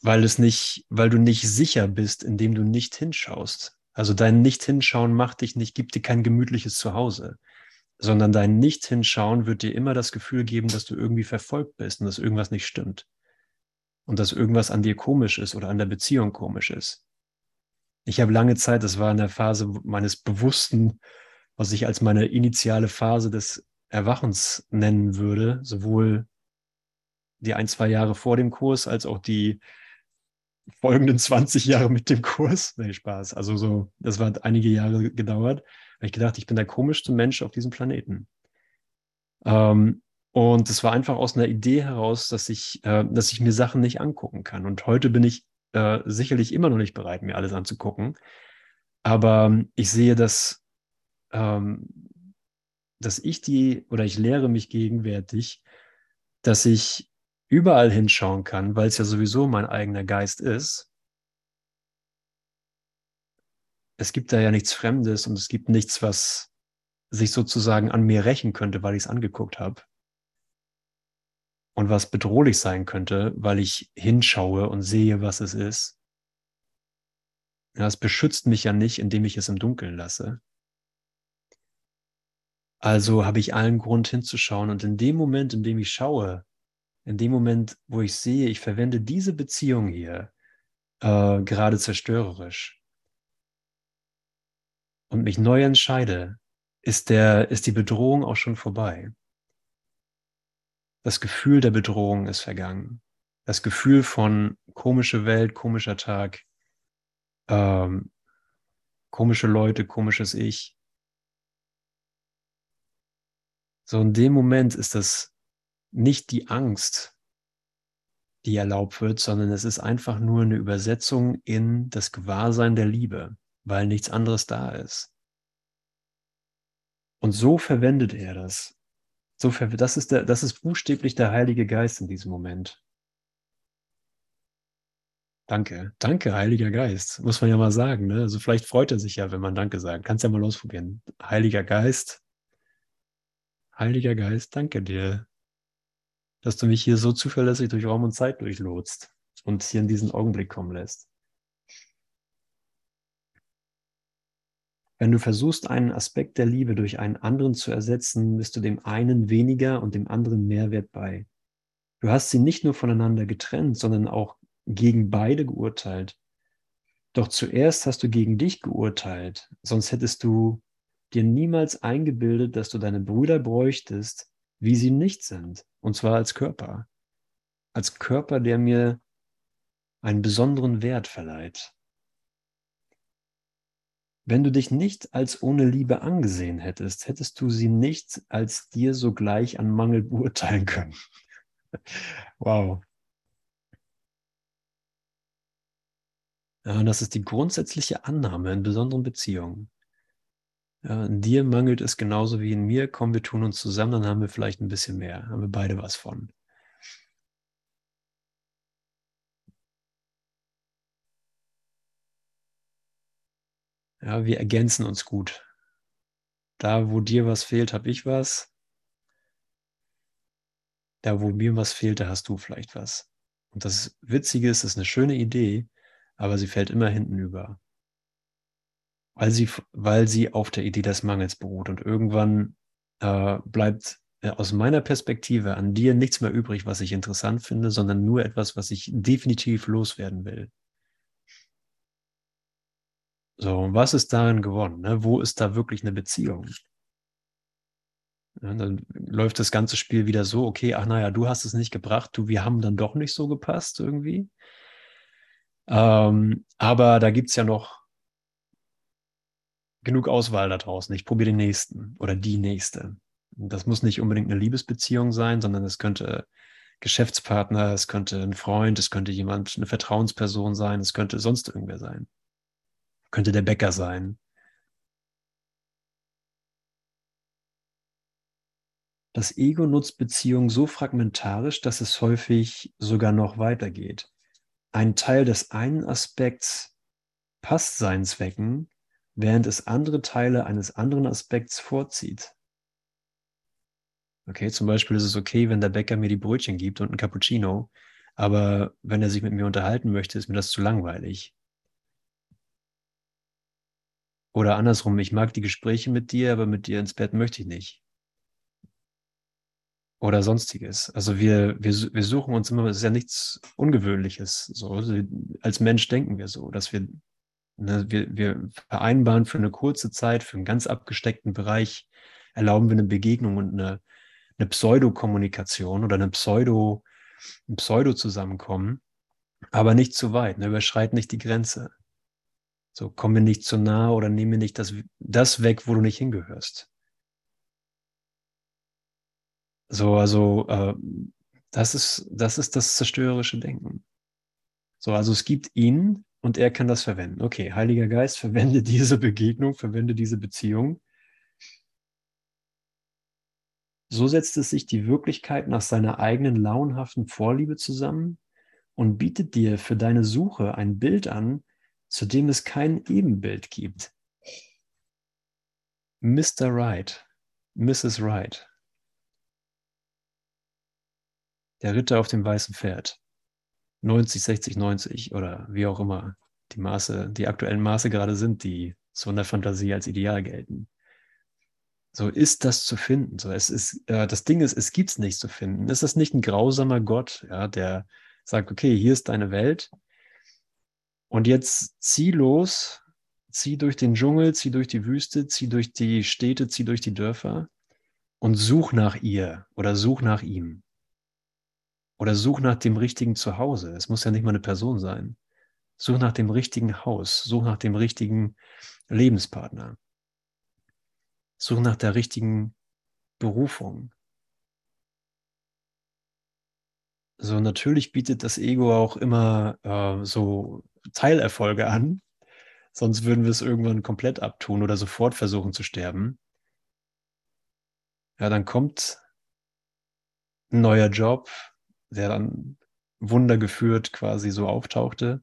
Weil es nicht, weil du nicht sicher bist, indem du nicht hinschaust. Also dein Nicht-Hinschauen macht dich nicht, gibt dir kein gemütliches Zuhause, sondern dein Nicht-Hinschauen wird dir immer das Gefühl geben, dass du irgendwie verfolgt bist und dass irgendwas nicht stimmt. Und dass irgendwas an dir komisch ist oder an der Beziehung komisch ist. Ich habe lange Zeit, das war in der Phase meines Bewussten, was ich als meine initiale Phase des Erwachens nennen würde, sowohl die ein, zwei Jahre vor dem Kurs als auch die folgenden 20 Jahre mit dem Kurs. Nee, Spaß. Also so, das hat einige Jahre gedauert. Habe ich gedacht, ich bin der komischste Mensch auf diesem Planeten. Ähm, und es war einfach aus einer Idee heraus, dass ich, äh, dass ich mir Sachen nicht angucken kann. Und heute bin ich äh, sicherlich immer noch nicht bereit, mir alles anzugucken. Aber ich sehe, dass, ähm, dass ich die, oder ich lehre mich gegenwärtig, dass ich überall hinschauen kann, weil es ja sowieso mein eigener Geist ist. Es gibt da ja nichts Fremdes und es gibt nichts, was sich sozusagen an mir rächen könnte, weil ich es angeguckt habe. Und was bedrohlich sein könnte, weil ich hinschaue und sehe, was es ist. Ja, es beschützt mich ja nicht, indem ich es im Dunkeln lasse. Also habe ich allen Grund hinzuschauen und in dem Moment, in dem ich schaue, in dem Moment, wo ich sehe, ich verwende diese Beziehung hier äh, gerade zerstörerisch und mich neu entscheide, ist, der, ist die Bedrohung auch schon vorbei. Das Gefühl der Bedrohung ist vergangen. Das Gefühl von komische Welt, komischer Tag, ähm, komische Leute, komisches Ich. So in dem Moment ist das nicht die Angst, die erlaubt wird, sondern es ist einfach nur eine Übersetzung in das Gewahrsein der Liebe, weil nichts anderes da ist. Und so verwendet er das. So ver das, ist der, das ist buchstäblich der Heilige Geist in diesem Moment. Danke, danke, Heiliger Geist, muss man ja mal sagen. Ne? Also vielleicht freut er sich ja, wenn man Danke sagt. Kannst ja mal ausprobieren. Heiliger Geist, Heiliger Geist, danke dir, dass du mich hier so zuverlässig durch Raum und Zeit durchlotst und hier in diesen Augenblick kommen lässt. Wenn du versuchst, einen Aspekt der Liebe durch einen anderen zu ersetzen, bist du dem einen weniger und dem anderen Mehrwert bei. Du hast sie nicht nur voneinander getrennt, sondern auch gegen beide geurteilt. Doch zuerst hast du gegen dich geurteilt, sonst hättest du dir niemals eingebildet, dass du deine Brüder bräuchtest, wie sie nicht sind. Und zwar als Körper. Als Körper, der mir einen besonderen Wert verleiht. Wenn du dich nicht als ohne Liebe angesehen hättest, hättest du sie nicht als dir sogleich an Mangel beurteilen können. wow. Ja, das ist die grundsätzliche Annahme in besonderen Beziehungen. Ja, in dir mangelt es genauso wie in mir. Komm, wir tun uns zusammen, dann haben wir vielleicht ein bisschen mehr. Haben wir beide was von. Ja, wir ergänzen uns gut. Da, wo dir was fehlt, habe ich was. Da, wo mir was fehlt, da hast du vielleicht was. Und das Witzige ist, es ist eine schöne Idee, aber sie fällt immer hinten über. Weil sie, weil sie auf der Idee des Mangels beruht. Und irgendwann äh, bleibt äh, aus meiner Perspektive an dir nichts mehr übrig, was ich interessant finde, sondern nur etwas, was ich definitiv loswerden will. So, was ist darin gewonnen? Ne? Wo ist da wirklich eine Beziehung? Ja, dann läuft das ganze Spiel wieder so, okay, ach naja, du hast es nicht gebracht, du, wir haben dann doch nicht so gepasst irgendwie. Ähm, aber da gibt es ja noch genug Auswahl da draußen. Ich probiere den nächsten oder die nächste. Das muss nicht unbedingt eine Liebesbeziehung sein, sondern es könnte Geschäftspartner, es könnte ein Freund, es könnte jemand, eine Vertrauensperson sein, es könnte sonst irgendwer sein. Könnte der Bäcker sein. Das Ego nutzt Beziehungen so fragmentarisch, dass es häufig sogar noch weitergeht. Ein Teil des einen Aspekts passt seinen Zwecken, während es andere Teile eines anderen Aspekts vorzieht. Okay, zum Beispiel ist es okay, wenn der Bäcker mir die Brötchen gibt und ein Cappuccino, aber wenn er sich mit mir unterhalten möchte, ist mir das zu langweilig. Oder andersrum, ich mag die Gespräche mit dir, aber mit dir ins Bett möchte ich nicht oder sonstiges. Also wir, wir, wir suchen uns immer, es ist ja nichts Ungewöhnliches. So. Als Mensch denken wir so, dass wir, ne, wir, wir vereinbaren für eine kurze Zeit, für einen ganz abgesteckten Bereich, erlauben wir eine Begegnung und eine, eine Pseudokommunikation oder eine Pseudo, ein Pseudo-Zusammenkommen, aber nicht zu weit, ne, überschreiten nicht die Grenze. So, komm mir nicht zu nah oder nehme mir nicht das, das weg, wo du nicht hingehörst. So, also äh, das ist, das ist das zerstörerische Denken. So, also es gibt ihn und er kann das verwenden. Okay, Heiliger Geist, verwende diese Begegnung, verwende diese Beziehung. So setzt es sich die Wirklichkeit nach seiner eigenen launhaften Vorliebe zusammen und bietet dir für deine Suche ein Bild an, zu dem es kein Ebenbild gibt. Mr. Right, Mrs. Right. Der Ritter auf dem weißen Pferd. 90, 60, 90 oder wie auch immer die Maße, die aktuellen Maße gerade sind, die so in der Fantasie als ideal gelten. So ist das zu finden. So, es ist, äh, das Ding ist, es gibt es nicht zu finden. Ist nicht ein grausamer Gott, ja, der sagt, okay, hier ist deine Welt. Und jetzt zieh los, zieh durch den Dschungel, zieh durch die Wüste, zieh durch die Städte, zieh durch die Dörfer und such nach ihr oder such nach ihm. Oder such nach dem richtigen Zuhause. Es muss ja nicht mal eine Person sein. Such nach dem richtigen Haus. Such nach dem richtigen Lebenspartner. Such nach der richtigen Berufung. So, natürlich bietet das Ego auch immer äh, so Teilerfolge an. Sonst würden wir es irgendwann komplett abtun oder sofort versuchen zu sterben. Ja, dann kommt ein neuer Job, der dann wundergeführt quasi so auftauchte.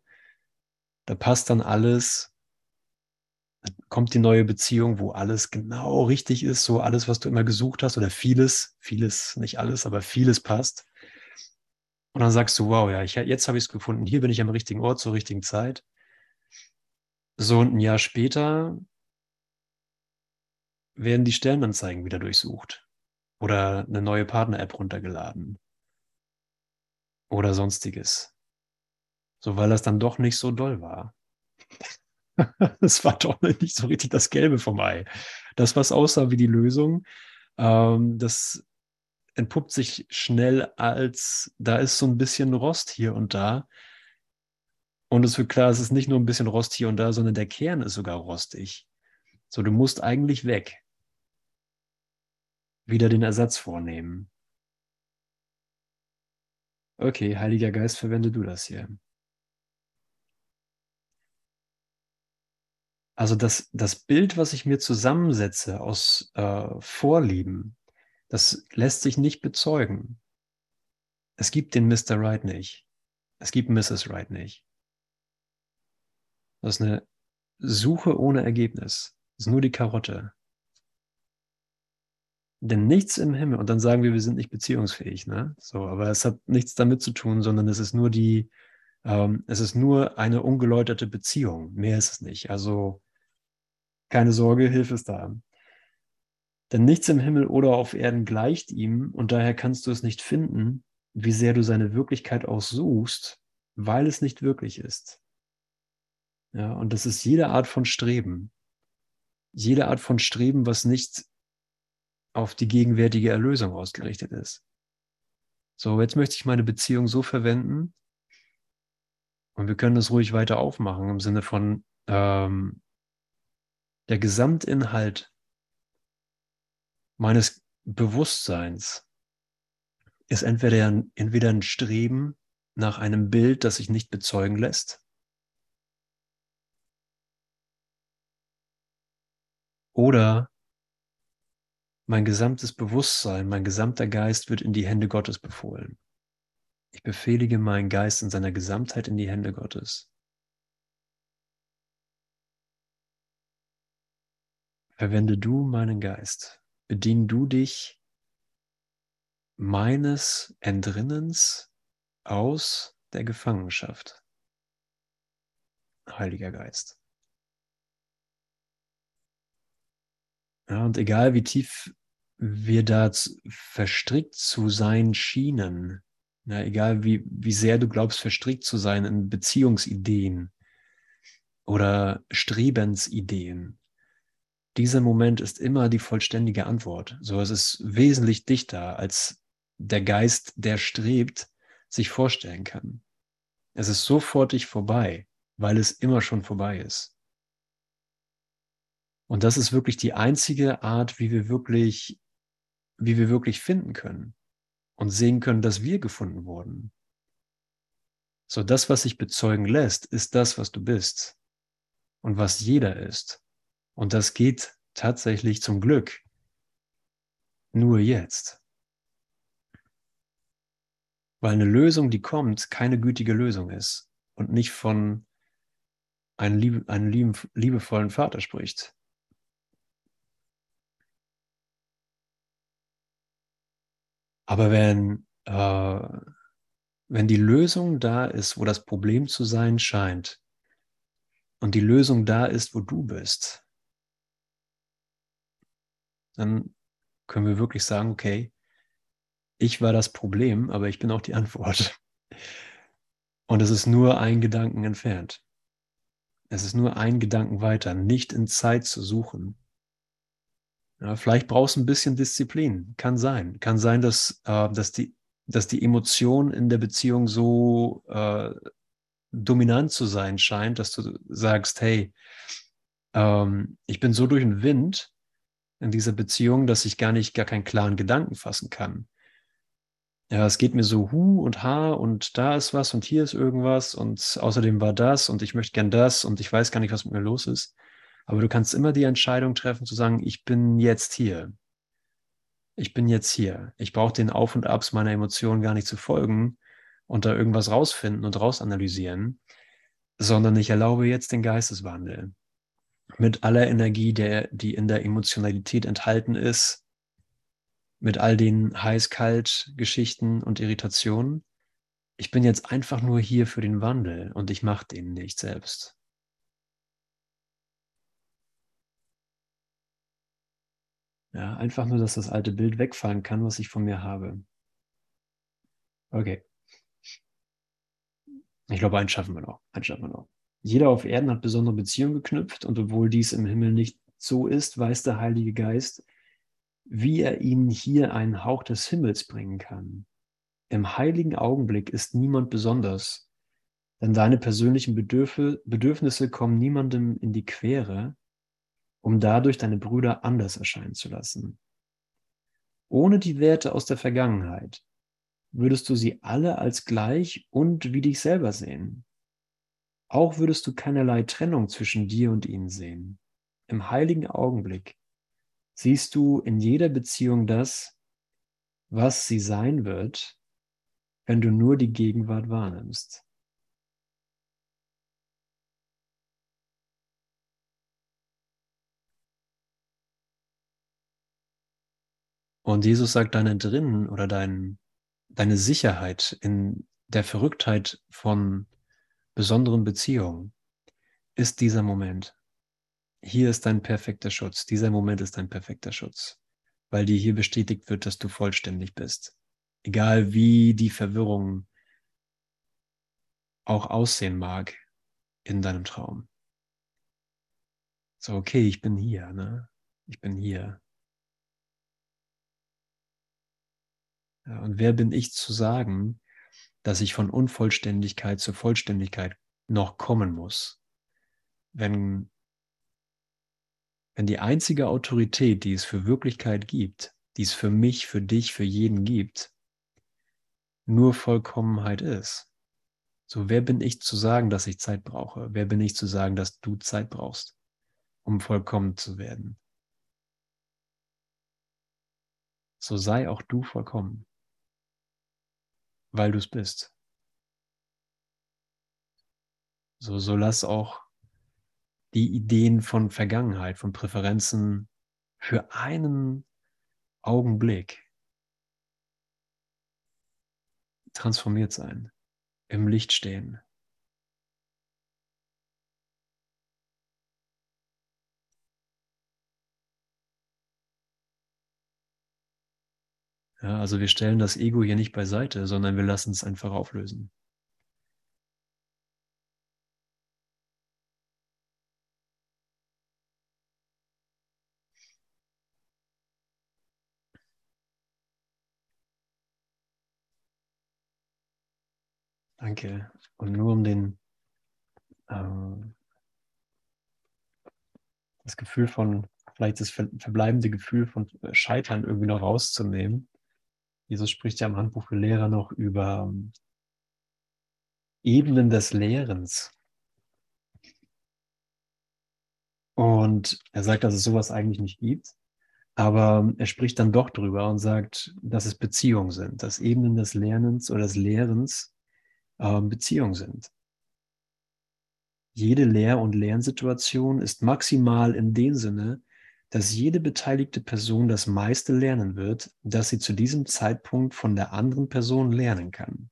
Da passt dann alles. Dann kommt die neue Beziehung, wo alles genau richtig ist, so alles, was du immer gesucht hast oder vieles, vieles, nicht alles, aber vieles passt. Und dann sagst du, wow, ja, ich, jetzt habe ich es gefunden. Hier bin ich am richtigen Ort zur richtigen Zeit. So und ein Jahr später werden die Stellenanzeigen wieder durchsucht oder eine neue Partner-App runtergeladen oder sonstiges. So, weil das dann doch nicht so doll war. Es war doch nicht so richtig das Gelbe vom Ei. Das, was aussah wie die Lösung, ähm, das entpuppt sich schnell als, da ist so ein bisschen Rost hier und da. Und es wird klar, es ist nicht nur ein bisschen Rost hier und da, sondern der Kern ist sogar rostig. So, du musst eigentlich weg. Wieder den Ersatz vornehmen. Okay, Heiliger Geist, verwende du das hier. Also das, das Bild, was ich mir zusammensetze aus äh, Vorlieben, das lässt sich nicht bezeugen. Es gibt den Mr. Right nicht. Es gibt Mrs. Right nicht. Das ist eine Suche ohne Ergebnis. Das ist nur die Karotte. Denn nichts im Himmel, und dann sagen wir, wir sind nicht beziehungsfähig, ne? So, aber es hat nichts damit zu tun, sondern es ist nur die, ähm, es ist nur eine ungeläuterte Beziehung. Mehr ist es nicht. Also keine Sorge, Hilfe ist da. Denn nichts im Himmel oder auf Erden gleicht ihm, und daher kannst du es nicht finden, wie sehr du seine Wirklichkeit auch suchst, weil es nicht wirklich ist. Ja, und das ist jede Art von Streben. Jede Art von Streben, was nicht auf die gegenwärtige Erlösung ausgerichtet ist. So, jetzt möchte ich meine Beziehung so verwenden, und wir können das ruhig weiter aufmachen im Sinne von ähm, der Gesamtinhalt meines Bewusstseins ist entweder ein, entweder ein Streben nach einem Bild, das sich nicht bezeugen lässt, oder mein gesamtes Bewusstsein, mein gesamter Geist wird in die Hände Gottes befohlen. Ich befehlige meinen Geist in seiner Gesamtheit in die Hände Gottes. Verwende du meinen Geist. Bedien du dich meines Entrinnens aus der Gefangenschaft. Heiliger Geist. Ja, und egal wie tief wir da verstrickt zu sein schienen, ja, egal wie, wie sehr du glaubst, verstrickt zu sein in Beziehungsideen oder Strebensideen, dieser Moment ist immer die vollständige Antwort. So, es ist wesentlich dichter, als der Geist, der strebt, sich vorstellen kann. Es ist sofortig vorbei, weil es immer schon vorbei ist. Und das ist wirklich die einzige Art, wie wir wirklich wie wir wirklich finden können und sehen können, dass wir gefunden wurden. So, das, was sich bezeugen lässt, ist das, was du bist und was jeder ist. Und das geht tatsächlich zum Glück nur jetzt. Weil eine Lösung, die kommt, keine gütige Lösung ist und nicht von einem, liebe, einem liebevollen Vater spricht, Aber wenn, äh, wenn die Lösung da ist, wo das Problem zu sein scheint, und die Lösung da ist, wo du bist, dann können wir wirklich sagen, okay, ich war das Problem, aber ich bin auch die Antwort. Und es ist nur ein Gedanken entfernt. Es ist nur ein Gedanken weiter, nicht in Zeit zu suchen, ja, vielleicht brauchst du ein bisschen Disziplin. Kann sein. Kann sein, dass, äh, dass, die, dass die Emotion in der Beziehung so äh, dominant zu sein scheint, dass du sagst, hey, ähm, ich bin so durch den Wind in dieser Beziehung, dass ich gar nicht, gar keinen klaren Gedanken fassen kann. Ja, es geht mir so hu und ha und da ist was und hier ist irgendwas und außerdem war das und ich möchte gern das und ich weiß gar nicht, was mit mir los ist. Aber du kannst immer die Entscheidung treffen zu sagen, ich bin jetzt hier. Ich bin jetzt hier. Ich brauche den Auf und Abs meiner Emotionen gar nicht zu folgen und da irgendwas rausfinden und rausanalysieren, sondern ich erlaube jetzt den Geisteswandel mit aller Energie, der, die in der Emotionalität enthalten ist, mit all den heiß-kalt-Geschichten und Irritationen. Ich bin jetzt einfach nur hier für den Wandel und ich mache den nicht selbst. Ja, einfach nur, dass das alte Bild wegfallen kann, was ich von mir habe. Okay. Ich glaube, einen schaffen wir noch. Einen schaffen wir noch. Jeder auf Erden hat besondere Beziehungen geknüpft und obwohl dies im Himmel nicht so ist, weiß der Heilige Geist, wie er ihnen hier einen Hauch des Himmels bringen kann. Im heiligen Augenblick ist niemand besonders, denn deine persönlichen Bedürfnisse kommen niemandem in die Quere, um dadurch deine Brüder anders erscheinen zu lassen. Ohne die Werte aus der Vergangenheit würdest du sie alle als gleich und wie dich selber sehen. Auch würdest du keinerlei Trennung zwischen dir und ihnen sehen. Im heiligen Augenblick siehst du in jeder Beziehung das, was sie sein wird, wenn du nur die Gegenwart wahrnimmst. Und Jesus sagt, deine drinnen oder dein, deine Sicherheit in der Verrücktheit von besonderen Beziehungen ist dieser Moment. Hier ist dein perfekter Schutz. Dieser Moment ist dein perfekter Schutz, weil dir hier bestätigt wird, dass du vollständig bist. Egal wie die Verwirrung auch aussehen mag in deinem Traum. So, okay, ich bin hier, ne? Ich bin hier. Ja, und wer bin ich zu sagen, dass ich von Unvollständigkeit zur Vollständigkeit noch kommen muss? Wenn, wenn die einzige Autorität, die es für Wirklichkeit gibt, die es für mich, für dich, für jeden gibt, nur Vollkommenheit ist. So, wer bin ich zu sagen, dass ich Zeit brauche? Wer bin ich zu sagen, dass du Zeit brauchst, um vollkommen zu werden? So sei auch du vollkommen, weil du es bist. So, so lass auch die Ideen von Vergangenheit, von Präferenzen für einen Augenblick transformiert sein, im Licht stehen. Ja, also wir stellen das Ego hier nicht beiseite, sondern wir lassen es einfach auflösen. Danke. Und nur um den ähm, das Gefühl von, vielleicht das verbleibende Gefühl von Scheitern irgendwie noch rauszunehmen. Jesus spricht ja im Handbuch für Lehrer noch über ähm, Ebenen des Lehrens. Und er sagt, dass es sowas eigentlich nicht gibt. Aber er spricht dann doch drüber und sagt, dass es Beziehungen sind, dass Ebenen des Lernens oder des Lehrens ähm, Beziehung sind. Jede Lehr- und Lernsituation ist maximal in dem Sinne, dass jede beteiligte Person das meiste lernen wird, das sie zu diesem Zeitpunkt von der anderen Person lernen kann.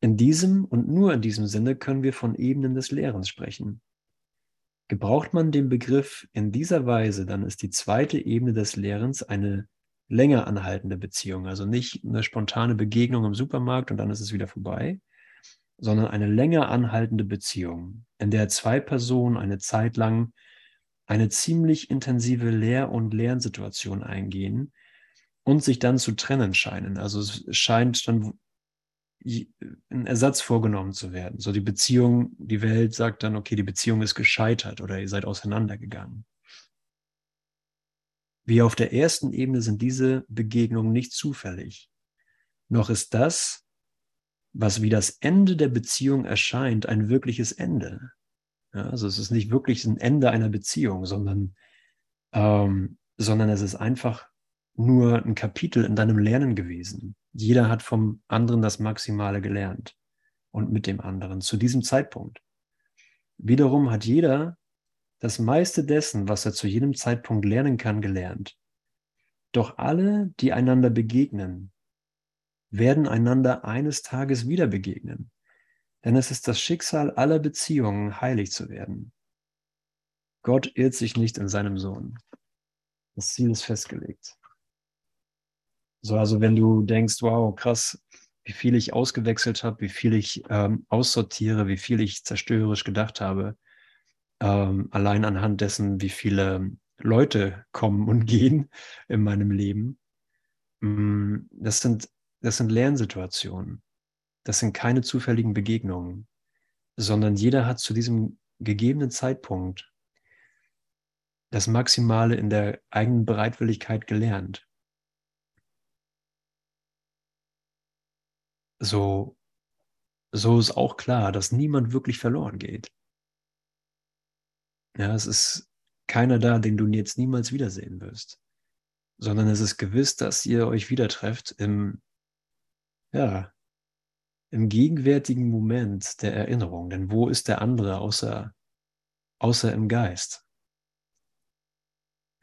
In diesem und nur in diesem Sinne können wir von Ebenen des Lehrens sprechen. Gebraucht man den Begriff in dieser Weise, dann ist die zweite Ebene des Lehrens eine länger anhaltende Beziehung. Also nicht eine spontane Begegnung im Supermarkt und dann ist es wieder vorbei, sondern eine länger anhaltende Beziehung, in der zwei Personen eine Zeit lang eine ziemlich intensive Lehr- und Lernsituation eingehen und sich dann zu trennen scheinen. Also es scheint dann ein Ersatz vorgenommen zu werden. So die Beziehung, die Welt sagt dann, okay, die Beziehung ist gescheitert oder ihr seid auseinandergegangen. Wie auf der ersten Ebene sind diese Begegnungen nicht zufällig. Noch ist das, was wie das Ende der Beziehung erscheint, ein wirkliches Ende. Ja, also es ist nicht wirklich ein Ende einer Beziehung, sondern, ähm, sondern es ist einfach nur ein Kapitel in deinem Lernen gewesen. Jeder hat vom anderen das Maximale gelernt und mit dem anderen zu diesem Zeitpunkt. Wiederum hat jeder das meiste dessen, was er zu jedem Zeitpunkt lernen kann, gelernt. Doch alle, die einander begegnen, werden einander eines Tages wieder begegnen. Denn es ist das Schicksal aller Beziehungen, heilig zu werden. Gott irrt sich nicht in seinem Sohn. Das Ziel ist festgelegt. So, also wenn du denkst, wow, krass, wie viel ich ausgewechselt habe, wie viel ich ähm, aussortiere, wie viel ich zerstörerisch gedacht habe, ähm, allein anhand dessen, wie viele Leute kommen und gehen in meinem Leben. Mm, das sind, das sind Lernsituationen. Das sind keine zufälligen Begegnungen, sondern jeder hat zu diesem gegebenen Zeitpunkt das Maximale in der eigenen Bereitwilligkeit gelernt. So, so ist auch klar, dass niemand wirklich verloren geht. Ja, es ist keiner da, den du jetzt niemals wiedersehen wirst, sondern es ist gewiss, dass ihr euch wieder trefft im, ja, im gegenwärtigen Moment der Erinnerung. Denn wo ist der andere außer, außer im Geist?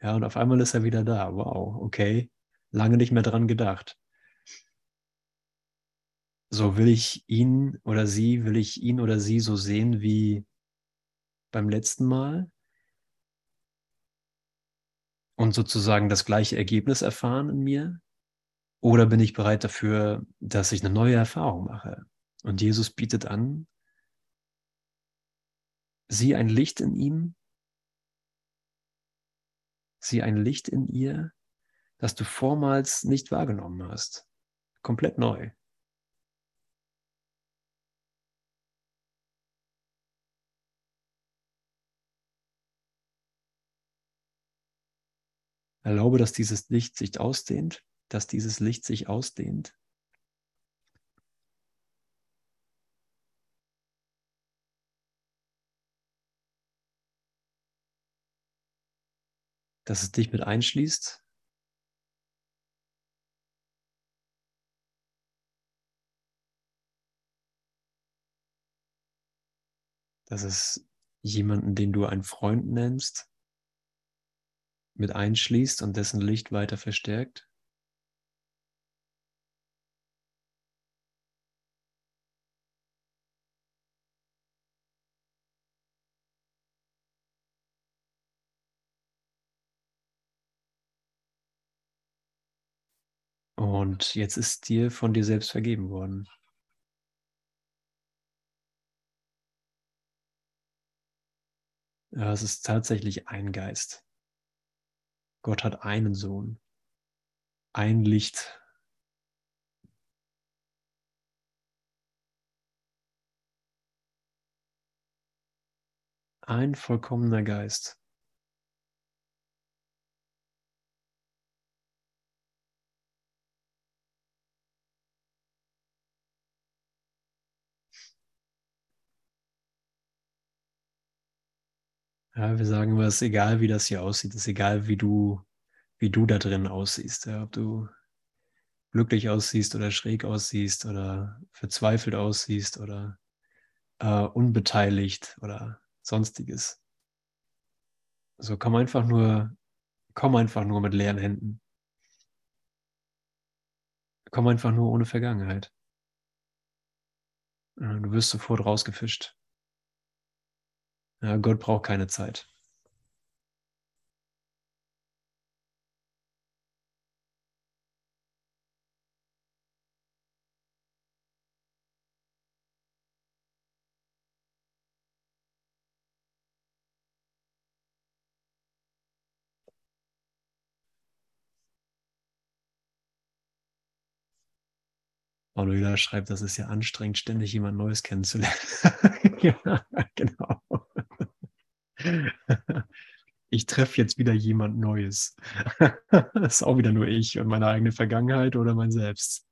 Ja, und auf einmal ist er wieder da. Wow, okay. Lange nicht mehr dran gedacht. So will ich ihn oder sie, will ich ihn oder sie so sehen wie beim letzten Mal und sozusagen das gleiche Ergebnis erfahren in mir? Oder bin ich bereit dafür, dass ich eine neue Erfahrung mache? Und Jesus bietet an, sieh ein Licht in ihm, sieh ein Licht in ihr, das du vormals nicht wahrgenommen hast. Komplett neu. Erlaube, dass dieses Licht sich ausdehnt, dass dieses Licht sich ausdehnt. Dass es dich mit einschließt. Dass es jemanden, den du einen Freund nennst, mit einschließt und dessen Licht weiter verstärkt. Und jetzt ist dir von dir selbst vergeben worden. Ja, es ist tatsächlich ein Geist. Gott hat einen Sohn, ein Licht. Ein vollkommener Geist. Ja, wir sagen immer, es ist egal, wie das hier aussieht, es ist egal, wie du, wie du da drin aussiehst. Ja, ob du glücklich aussiehst oder schräg aussiehst oder verzweifelt aussiehst oder äh, unbeteiligt oder sonstiges. So komm einfach nur, komm einfach nur mit leeren Händen. Komm einfach nur ohne Vergangenheit. Du wirst sofort rausgefischt. Ja, Gott braucht keine Zeit. Manuela schreibt, das ist ja anstrengend, ständig jemand Neues kennenzulernen. ja, genau. Ich treffe jetzt wieder jemand Neues. Das ist auch wieder nur ich und meine eigene Vergangenheit oder mein Selbst.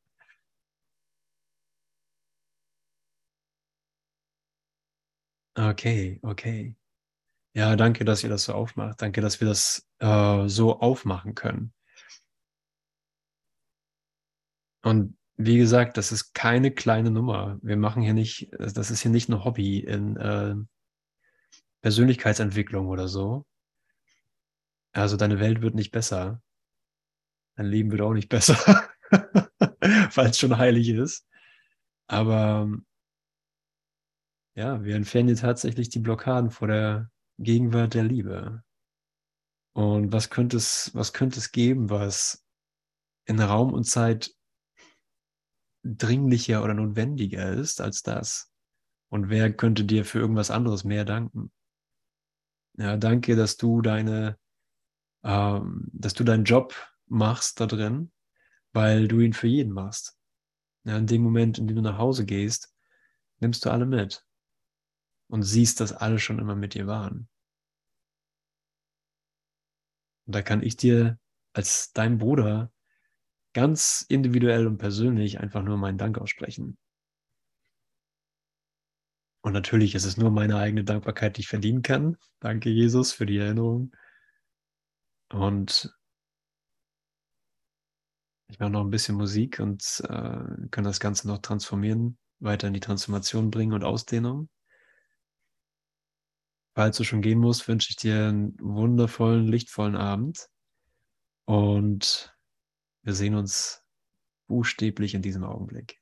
Okay, okay. Ja, danke, dass ihr das so aufmacht. Danke, dass wir das äh, so aufmachen können. Und wie gesagt, das ist keine kleine Nummer. Wir machen hier nicht, das ist hier nicht ein Hobby in äh, Persönlichkeitsentwicklung oder so. Also deine Welt wird nicht besser. Dein Leben wird auch nicht besser, weil es schon heilig ist. Aber ja, wir entfernen dir tatsächlich die Blockaden vor der Gegenwart der Liebe. Und was könnte es, was könnte es geben, was in Raum und Zeit dringlicher oder notwendiger ist als das? Und wer könnte dir für irgendwas anderes mehr danken? Ja, danke, dass du deine, ähm, dass du deinen Job machst da drin, weil du ihn für jeden machst. Ja, in dem Moment, in dem du nach Hause gehst, nimmst du alle mit und siehst, dass alle schon immer mit dir waren. Und da kann ich dir als dein Bruder ganz individuell und persönlich einfach nur meinen Dank aussprechen. Und natürlich ist es nur meine eigene Dankbarkeit, die ich verdienen kann. Danke, Jesus, für die Erinnerung. Und ich mache noch ein bisschen Musik und äh, kann das Ganze noch transformieren, weiter in die Transformation bringen und Ausdehnung. Falls du schon gehen musst, wünsche ich dir einen wundervollen, lichtvollen Abend. Und wir sehen uns buchstäblich in diesem Augenblick.